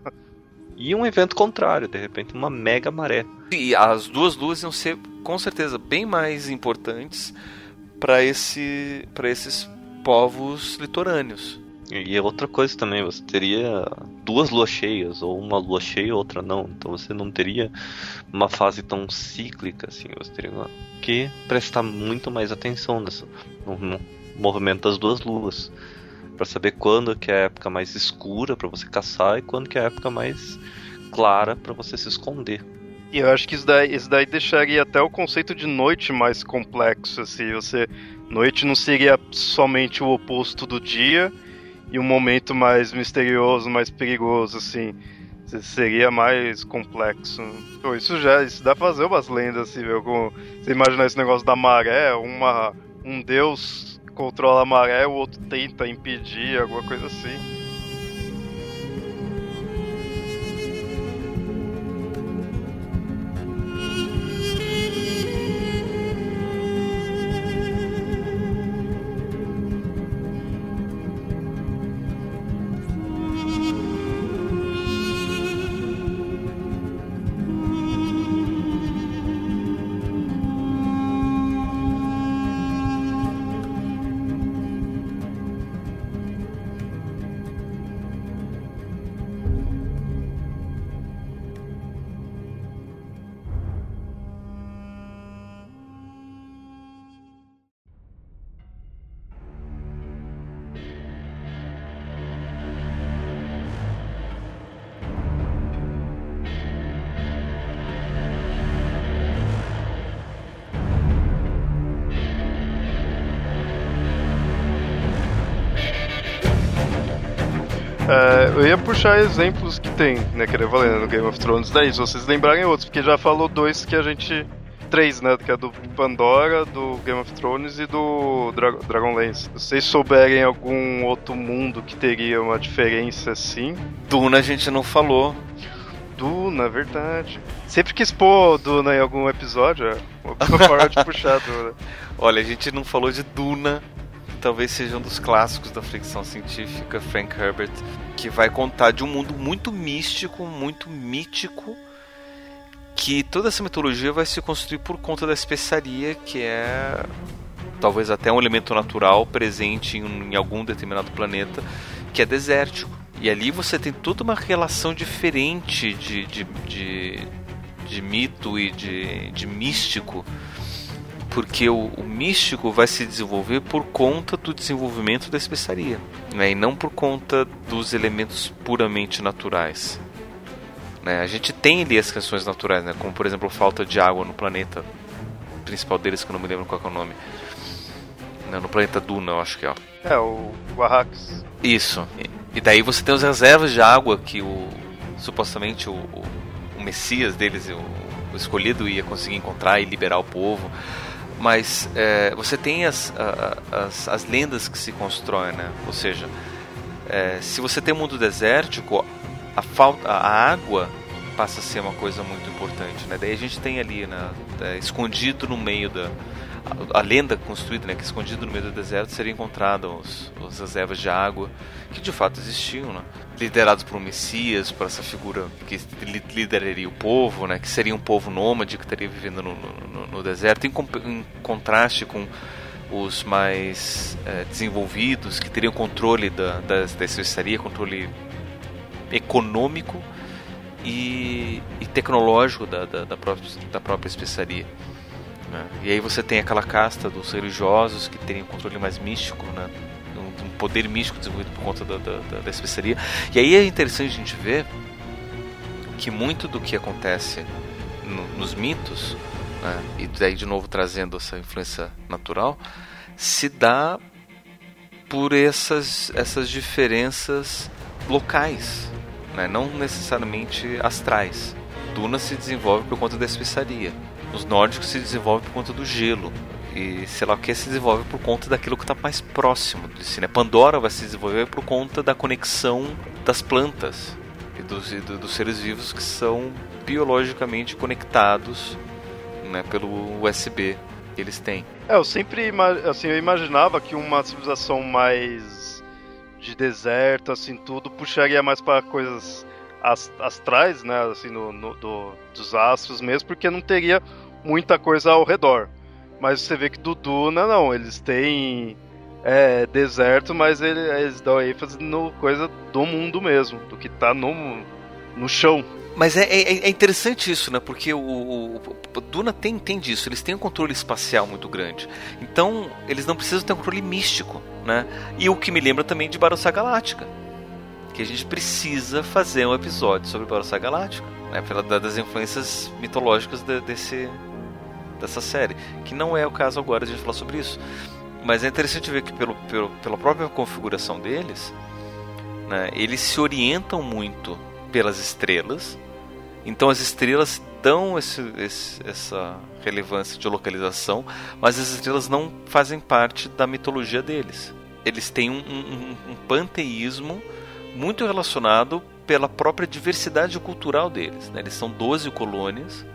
E um evento contrário, de repente uma mega maré. E as duas luas iam ser com certeza bem mais importantes para esse, esses povos litorâneos. E outra coisa também, você teria duas luas cheias, ou uma lua cheia e outra não. Então você não teria uma fase tão cíclica assim. Você teria que prestar muito mais atenção nessa, no, no movimento das duas luas. Para saber quando que é a época mais escura para você caçar e quando que é a época mais clara para você se esconder. E eu acho que isso daí, isso daí deixaria até o conceito de noite mais complexo, assim, você... Noite não seria somente o oposto do dia, e um momento mais misterioso, mais perigoso, assim. Seria mais complexo. Isso já isso dá pra fazer umas lendas, assim, viu? Você imaginar esse negócio da maré, uma, um deus controla a maré, o outro tenta impedir, alguma coisa assim. Puxar exemplos que tem, né, que eu falei, né, no Game of Thrones, daí, se vocês lembrarem outros, porque já falou dois que a gente. Três, né? Que é do Pandora, do Game of Thrones e do Dra Dragonlance. Se vocês souberem algum outro mundo que teria uma diferença assim. Duna a gente não falou. Duna, verdade. Sempre quis pôr Duna em algum episódio, é uma forma de puxar Duna. Olha, a gente não falou de Duna, talvez seja um dos clássicos da ficção científica, Frank Herbert, que vai contar de um mundo muito místico, muito mítico, que toda essa mitologia vai se construir por conta da especiaria, que é talvez até um elemento natural presente em, em algum determinado planeta, que é desértico. E ali você tem toda uma relação diferente de, de, de, de mito e de, de místico porque o, o, místico vai se desenvolver por conta do desenvolvimento da especiaria, né? e não por conta dos elementos puramente naturais. Né? A gente tem ali as questões naturais, né? como por exemplo falta de água no planeta principal deles, que eu não me lembro qual é o nome. Não, no planeta Duna, eu acho que é. É, o Arrakis. Isso. E, e, daí você tem as reservas de água que o supostamente o, o, o Messias deles, o, o escolhido, ia conseguir encontrar e liberar o povo mas é, você tem as, as, as, lendas que se constroem, né? Ou seja, é, se você tem um mundo desértico, a, falta, a água passa a ser uma coisa muito importante, né? Daí a gente tem ali, né, é, escondido no meio da a, lenda construída, né, que escondido no meio do deserto seria encontrada os, as reservas de água que de fato existiam, né? liderados por um Messias, por essa figura que lideraria o povo, né, que seria um povo nômade que estaria vivendo no, no, no deserto, em, em, contraste com os mais é, desenvolvidos, que teriam controle da, da, da especiaria, controle econômico e, e tecnológico da, da, da, própria, da própria especiaria. Né? E aí você tem aquela casta dos religiosos que teriam um controle mais místico, né? um, um poder místico desenvolvido por conta da, da, da especiaria. E aí é interessante a gente ver que muito do que acontece no, nos mitos, né? e daí de novo trazendo essa influência natural, se dá por essas, essas diferenças locais, né? não necessariamente astrais. Duna se desenvolve por conta da especiaria. Os nórdicos se desenvolvem por conta do gelo. E sei lá o que se desenvolve por conta daquilo que está mais próximo de si. Né? Pandora vai se desenvolver por conta da conexão das plantas e dos, e dos seres vivos que são biologicamente conectados né, pelo USB que eles têm. É, eu sempre assim, eu imaginava que uma civilização mais de deserto, assim, tudo puxaria mais para coisas astrais, né, assim, no, no do, dos astros mesmo, porque não teria muita coisa ao redor. Mas você vê que do Duna, não, eles têm é, deserto, mas ele, eles dão ênfase no coisa do mundo mesmo, do que tá no, no chão. Mas é, é, é interessante isso, né? Porque o, o, o, Duna tem, tem disso, eles têm um controle espacial muito grande. Então, eles não precisam ter um controle místico, né? E o que me lembra também de Barossa Galáctica. Que a gente precisa fazer um episódio sobre Barossa Galáctica, né? Pela, das influências mitológicas de, desse, dessa série. Que não é o caso agora de a gente falar sobre isso. Mas é interessante ver que pelo, pelo pela própria configuração deles, né, eles se orientam muito pelas estrelas então as estrelas dão esse, esse, essa relevância de localização, mas as estrelas não fazem parte da mitologia deles. Eles têm um, um, um panteísmo muito relacionado pela própria diversidade cultural deles. Né? Eles são 12 colônias,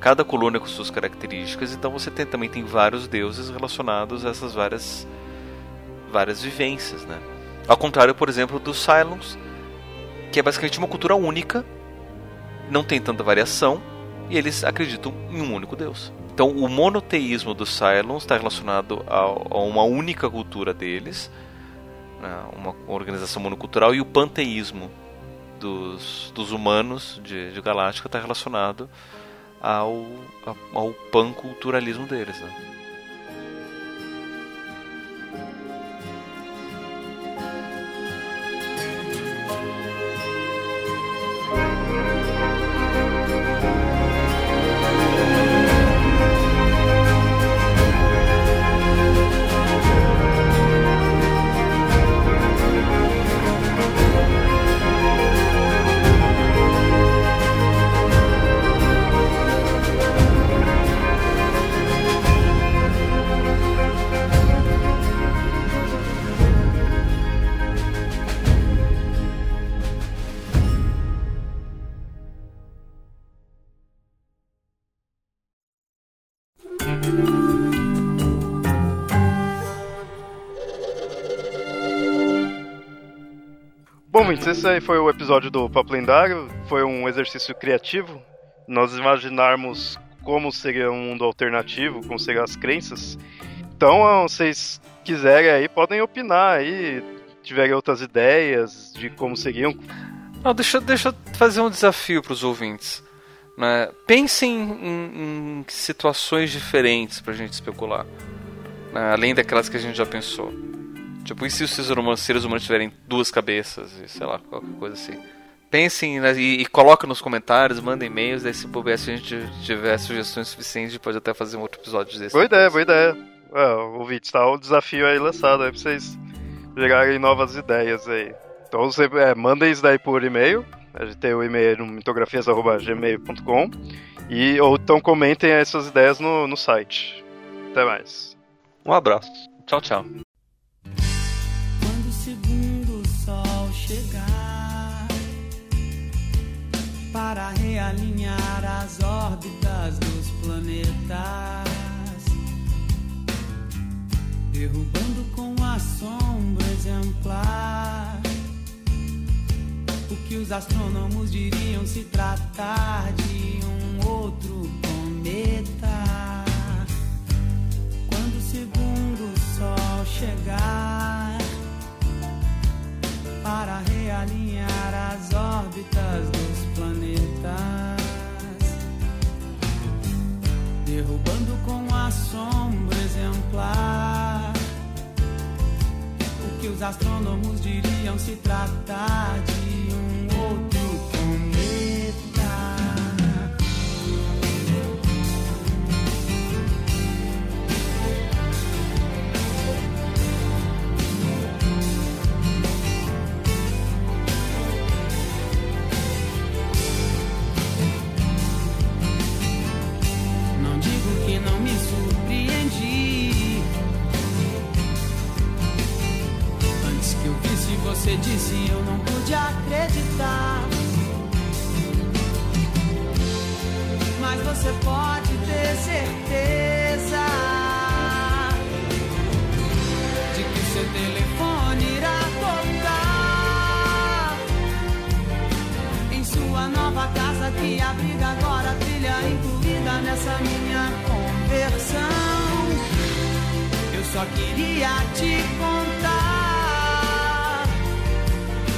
cada colônia com suas características, então você tem, também tem vários deuses relacionados a essas várias, várias vivências. Né? Ao contrário, por exemplo, dos Cylons, que é basicamente uma cultura única não tem tanta variação e eles acreditam em um único Deus. Então, o monoteísmo dos Cylons está relacionado a, a, uma única cultura deles, né, uma organização monocultural, e o panteísmo dos, dos humanos de, de Galáctica está relacionado ao, ao panculturalismo deles. Né? Ouvintes, esse aí foi o episódio do Papo Lendário. Foi um exercício criativo. Nós imaginarmos como seria um mundo alternativo, como seriam as crenças. Então, vocês quiserem aí, podem opinar aí, tiverem outras ideias de como seriam. Não, deixa, deixa eu fazer um desafio para os ouvintes. Né? Pensem em, em situações diferentes para a gente especular, né? além daquelas que a gente já pensou. Tipo, e se os seres humanos, seres humanos tiverem duas cabeças, e sei lá, qualquer coisa assim. Pensem né, e, e coloquem nos comentários, mandem e-mails, daí se puder, se a gente tiver sugestões suficientes, a gente pode até fazer um outro episódio desse. Boa ideia, boa ideia. É, o vídeo tá o desafio aí lançado aí pra vocês pegarem novas ideias aí. Então você é, mandem isso daí por e-mail. A gente tem o e-mail no mitografias.gmail.com e ou então comentem essas ideias no, no site. Até mais. Um abraço. Tchau, tchau. Para realinhar as órbitas dos planetas, derrubando com assombro exemplar o que os astrônomos diriam se tratar de um outro cometa. Quando o segundo sol chegar para realinhar as órbitas dos planetas, derrubando com assombro exemplar. O que os astrônomos diriam se tratar de um você disse, eu não pude acreditar. Mas você pode ter certeza de que seu telefone irá tocar em sua nova casa que abriga agora trilha incluída nessa minha conversão. Eu só queria te contar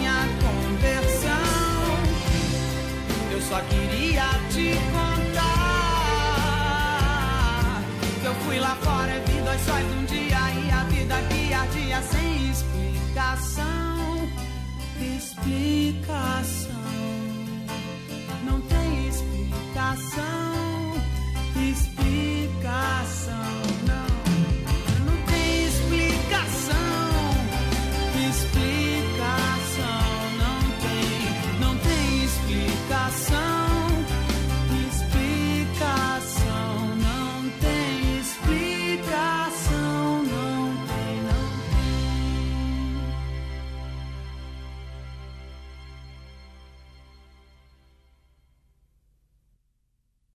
só queria te contar que eu fui lá fora e vi dois sóis um dia e a vida que ardia sem explicação, explicação. Não tem explicação, explicação.